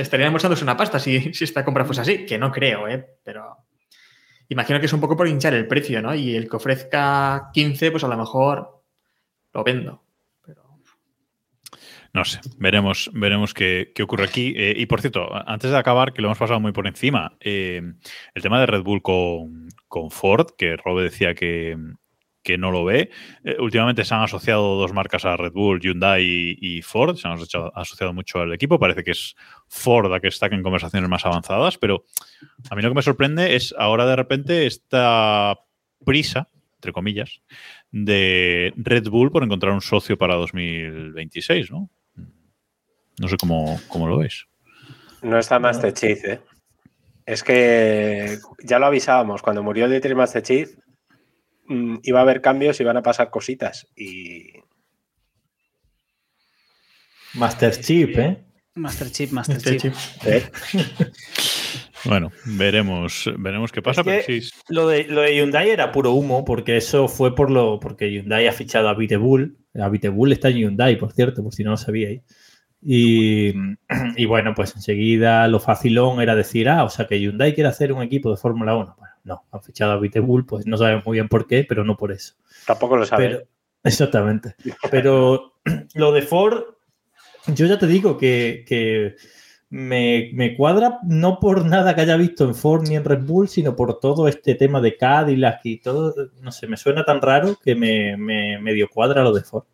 estarían embolsándose una pasta si, si esta compra fuese así, que no creo, ¿eh? Pero imagino que es un poco por hinchar el precio, ¿no? Y el que ofrezca 15, pues a lo mejor lo vendo. Pero No sé, veremos, veremos qué, qué ocurre aquí. Eh, y por cierto, antes de acabar, que lo hemos pasado muy por encima, eh, el tema de Red Bull con, con Ford, que Robe decía que, que no lo ve. Eh, últimamente se han asociado dos marcas a Red Bull, Hyundai y, y Ford. Se han asociado, asociado mucho al equipo. Parece que es Ford la que está en conversaciones más avanzadas, pero a mí lo que me sorprende es ahora de repente esta prisa, entre comillas, de Red Bull por encontrar un socio para 2026, ¿no? No sé cómo, cómo lo veis. No está Master Chief, ¿eh? Es que ya lo avisábamos, cuando murió Dietrich Master Mm, iba a haber cambios y iban a pasar cositas. Y Master Chip, ¿eh? Master Chip, Master Chip. chip. ¿eh? Bueno, veremos, veremos qué pasa, Es que pero sí. Lo de, lo de Hyundai era puro humo, porque eso fue por lo porque Hyundai ha fichado a Vitebull. A Vitebull está en Hyundai, por cierto, por si no lo sabíais. Y, y bueno, pues enseguida lo facilón era decir, ah, o sea que Hyundai quiere hacer un equipo de Fórmula 1. No, han fichado a Vitebull, pues no sabemos muy bien por qué, pero no por eso. Tampoco lo sabe. Pero, exactamente. Pero lo de Ford, yo ya te digo que, que me, me cuadra no por nada que haya visto en Ford ni en Red Bull, sino por todo este tema de Cadillac y todo. No sé, me suena tan raro que me, me medio cuadra lo de Ford.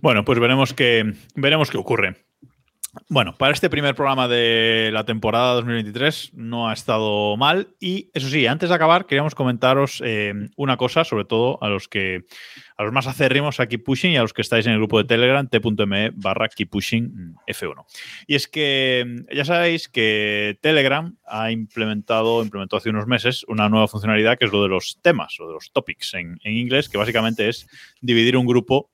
Bueno, pues veremos qué, veremos qué ocurre. Bueno, para este primer programa de la temporada 2023 no ha estado mal. Y eso sí, antes de acabar, queríamos comentaros eh, una cosa, sobre todo a los que a los más acérrimos a Keep Pushing y a los que estáis en el grupo de Telegram, t.me barra Keep Pushing F1. Y es que ya sabéis que Telegram ha implementado, implementó hace unos meses una nueva funcionalidad que es lo de los temas o de los topics en, en inglés, que básicamente es dividir un grupo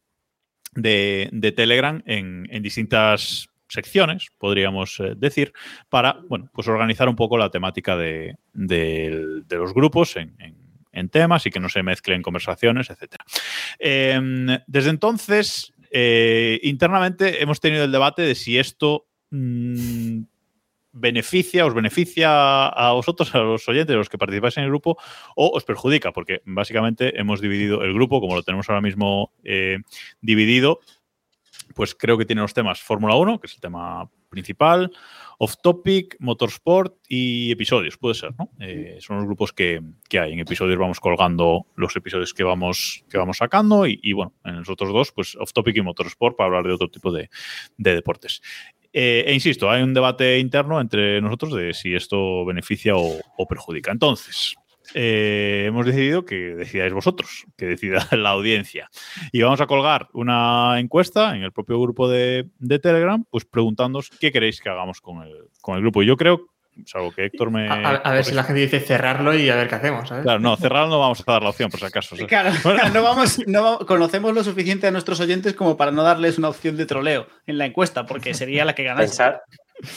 de, de Telegram en, en distintas secciones, podríamos eh, decir, para bueno, pues organizar un poco la temática de, de- los grupos en, temas y que no se mezclen conversaciones, etc. desde entonces, eh, internamente hemos tenido el debate de si esto mm, beneficia, os beneficia a vosotros, a los oyentes, a los que participáis en el grupo, o os perjudica, porque básicamente hemos dividido el grupo, como lo tenemos ahora mismo eh, dividido, pues creo que tiene los temas Fórmula 1, que es el tema principal, Off Topic, Motorsport y episodios, puede ser, ¿no? Eh, son los grupos que, que hay. En episodios vamos colgando los episodios que vamos, que vamos sacando y, y, bueno, en los otros dos, pues Off Topic y Motorsport para hablar de otro tipo de, de deportes. Eh, e insisto, hay un debate interno entre nosotros de si esto beneficia o, o perjudica. Entonces, eh, hemos decidido que decidáis vosotros, que decida la audiencia. Y vamos a colgar una encuesta en el propio grupo de, de Telegram, pues preguntándoos qué queréis que hagamos con el, con el grupo. Y yo creo, salvo que Héctor me. A, a- a ver si la gente dice cerrarlo y a ver qué hacemos. ¿sabes? Claro, no, cerrarlo no vamos a dar la opción, por si acaso. ¿sabes? Claro, no vamos, no va- conocemos lo suficiente a nuestros oyentes como para no darles una opción de troleo en la encuesta, porque sería la que ganase. Pensar,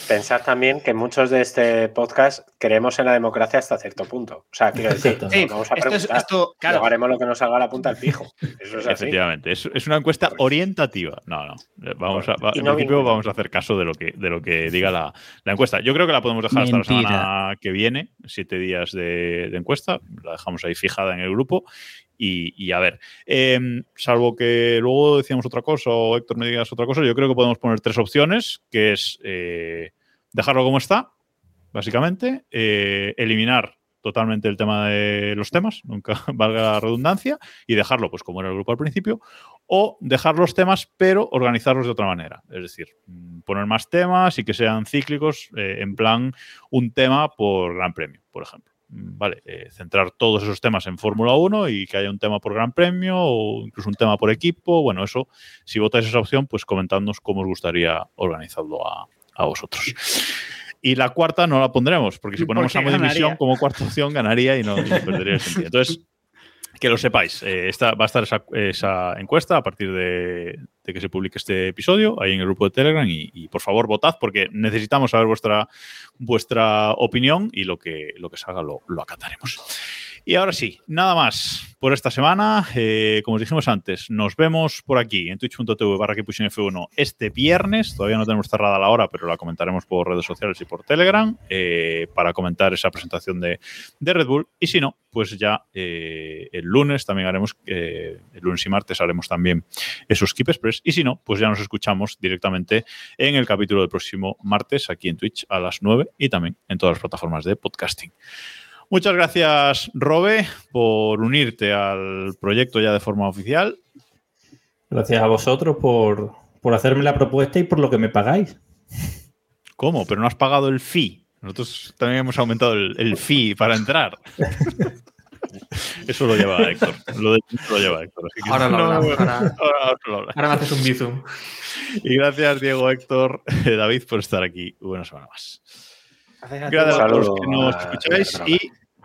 pensar también que muchos de este podcast creemos en la democracia hasta cierto punto. O sea, quiero decir, Exacto. Sí, vamos a esto es- preguntar. esto, claro. Luego haremos lo que nos salga a la punta del pijo. Eso es así. Efectivamente, es, es una encuesta orientativa. No, no. Vamos a, en no principio vamos a hacer caso de lo que, de lo que diga la, la encuesta. Yo creo que la podemos dejar hasta la semana que viene, siete días de, de encuesta. La dejamos ahí fijada en el grupo. Y, a ver, eh, salvo que luego decíamos otra cosa o Héctor me digas otra cosa, yo creo que podemos poner tres opciones, que es eh, dejarlo como está, básicamente, eh, eliminar totalmente el tema de los temas, nunca valga la redundancia, y dejarlo pues como era el grupo al principio, o dejar los temas pero organizarlos de otra manera. Es decir, mm, poner más temas y que sean cíclicos, eh, en plan un tema por Gran Premio, por ejemplo. Mm, Vale, eh, centrar todos esos temas en Fórmula 1 y que haya un tema por Gran Premio o incluso un tema por equipo. Bueno, eso, si votáis esa opción, pues comentadnos cómo os gustaría organizarlo a, a vosotros. Y la cuarta no la pondremos, porque si ponemos Porque a división como cuarta opción ganaría y no, y perdería el sentido. Entonces, que lo sepáis, eh, esta, va a estar esa, esa encuesta a partir de, de que se publique este episodio ahí en el grupo de Telegram y, por favor votad porque necesitamos saber vuestra, vuestra opinión y lo que, lo que salga lo, lo acataremos. Y ahora sí, nada más por esta semana. Eh, como os dijimos antes, nos vemos por aquí en twitch.tv barra F1 este viernes. Todavía no tenemos cerrada la hora, pero la comentaremos por redes sociales y por Telegram eh, para comentar esa presentación de, Red Bull. Y si no, pues ya eh, el lunes también haremos, el lunes y martes haremos también esos Keep Express. Y si no, pues ya nos escuchamos directamente en el capítulo del próximo martes aquí en Twitch a las 9 y también en todas las plataformas de podcasting. Muchas gracias, Robe, por unirte al proyecto ya de forma oficial. Gracias a vosotros por, por hacerme la propuesta y por lo que me pagáis. ¿Cómo? Pero no has pagado el fee. Nosotros también hemos aumentado el, el fee para entrar. Eso lo lleva Héctor. Lo, de, lo lleva Héctor. así que Ahora lo no, hablamos, bueno, ahora- ahora lo hablamos. Ahora me haces un bizum. Y gracias, Diego, Héctor, David, por estar aquí una semana más. Gracias a todos Saludo que nos escucháis y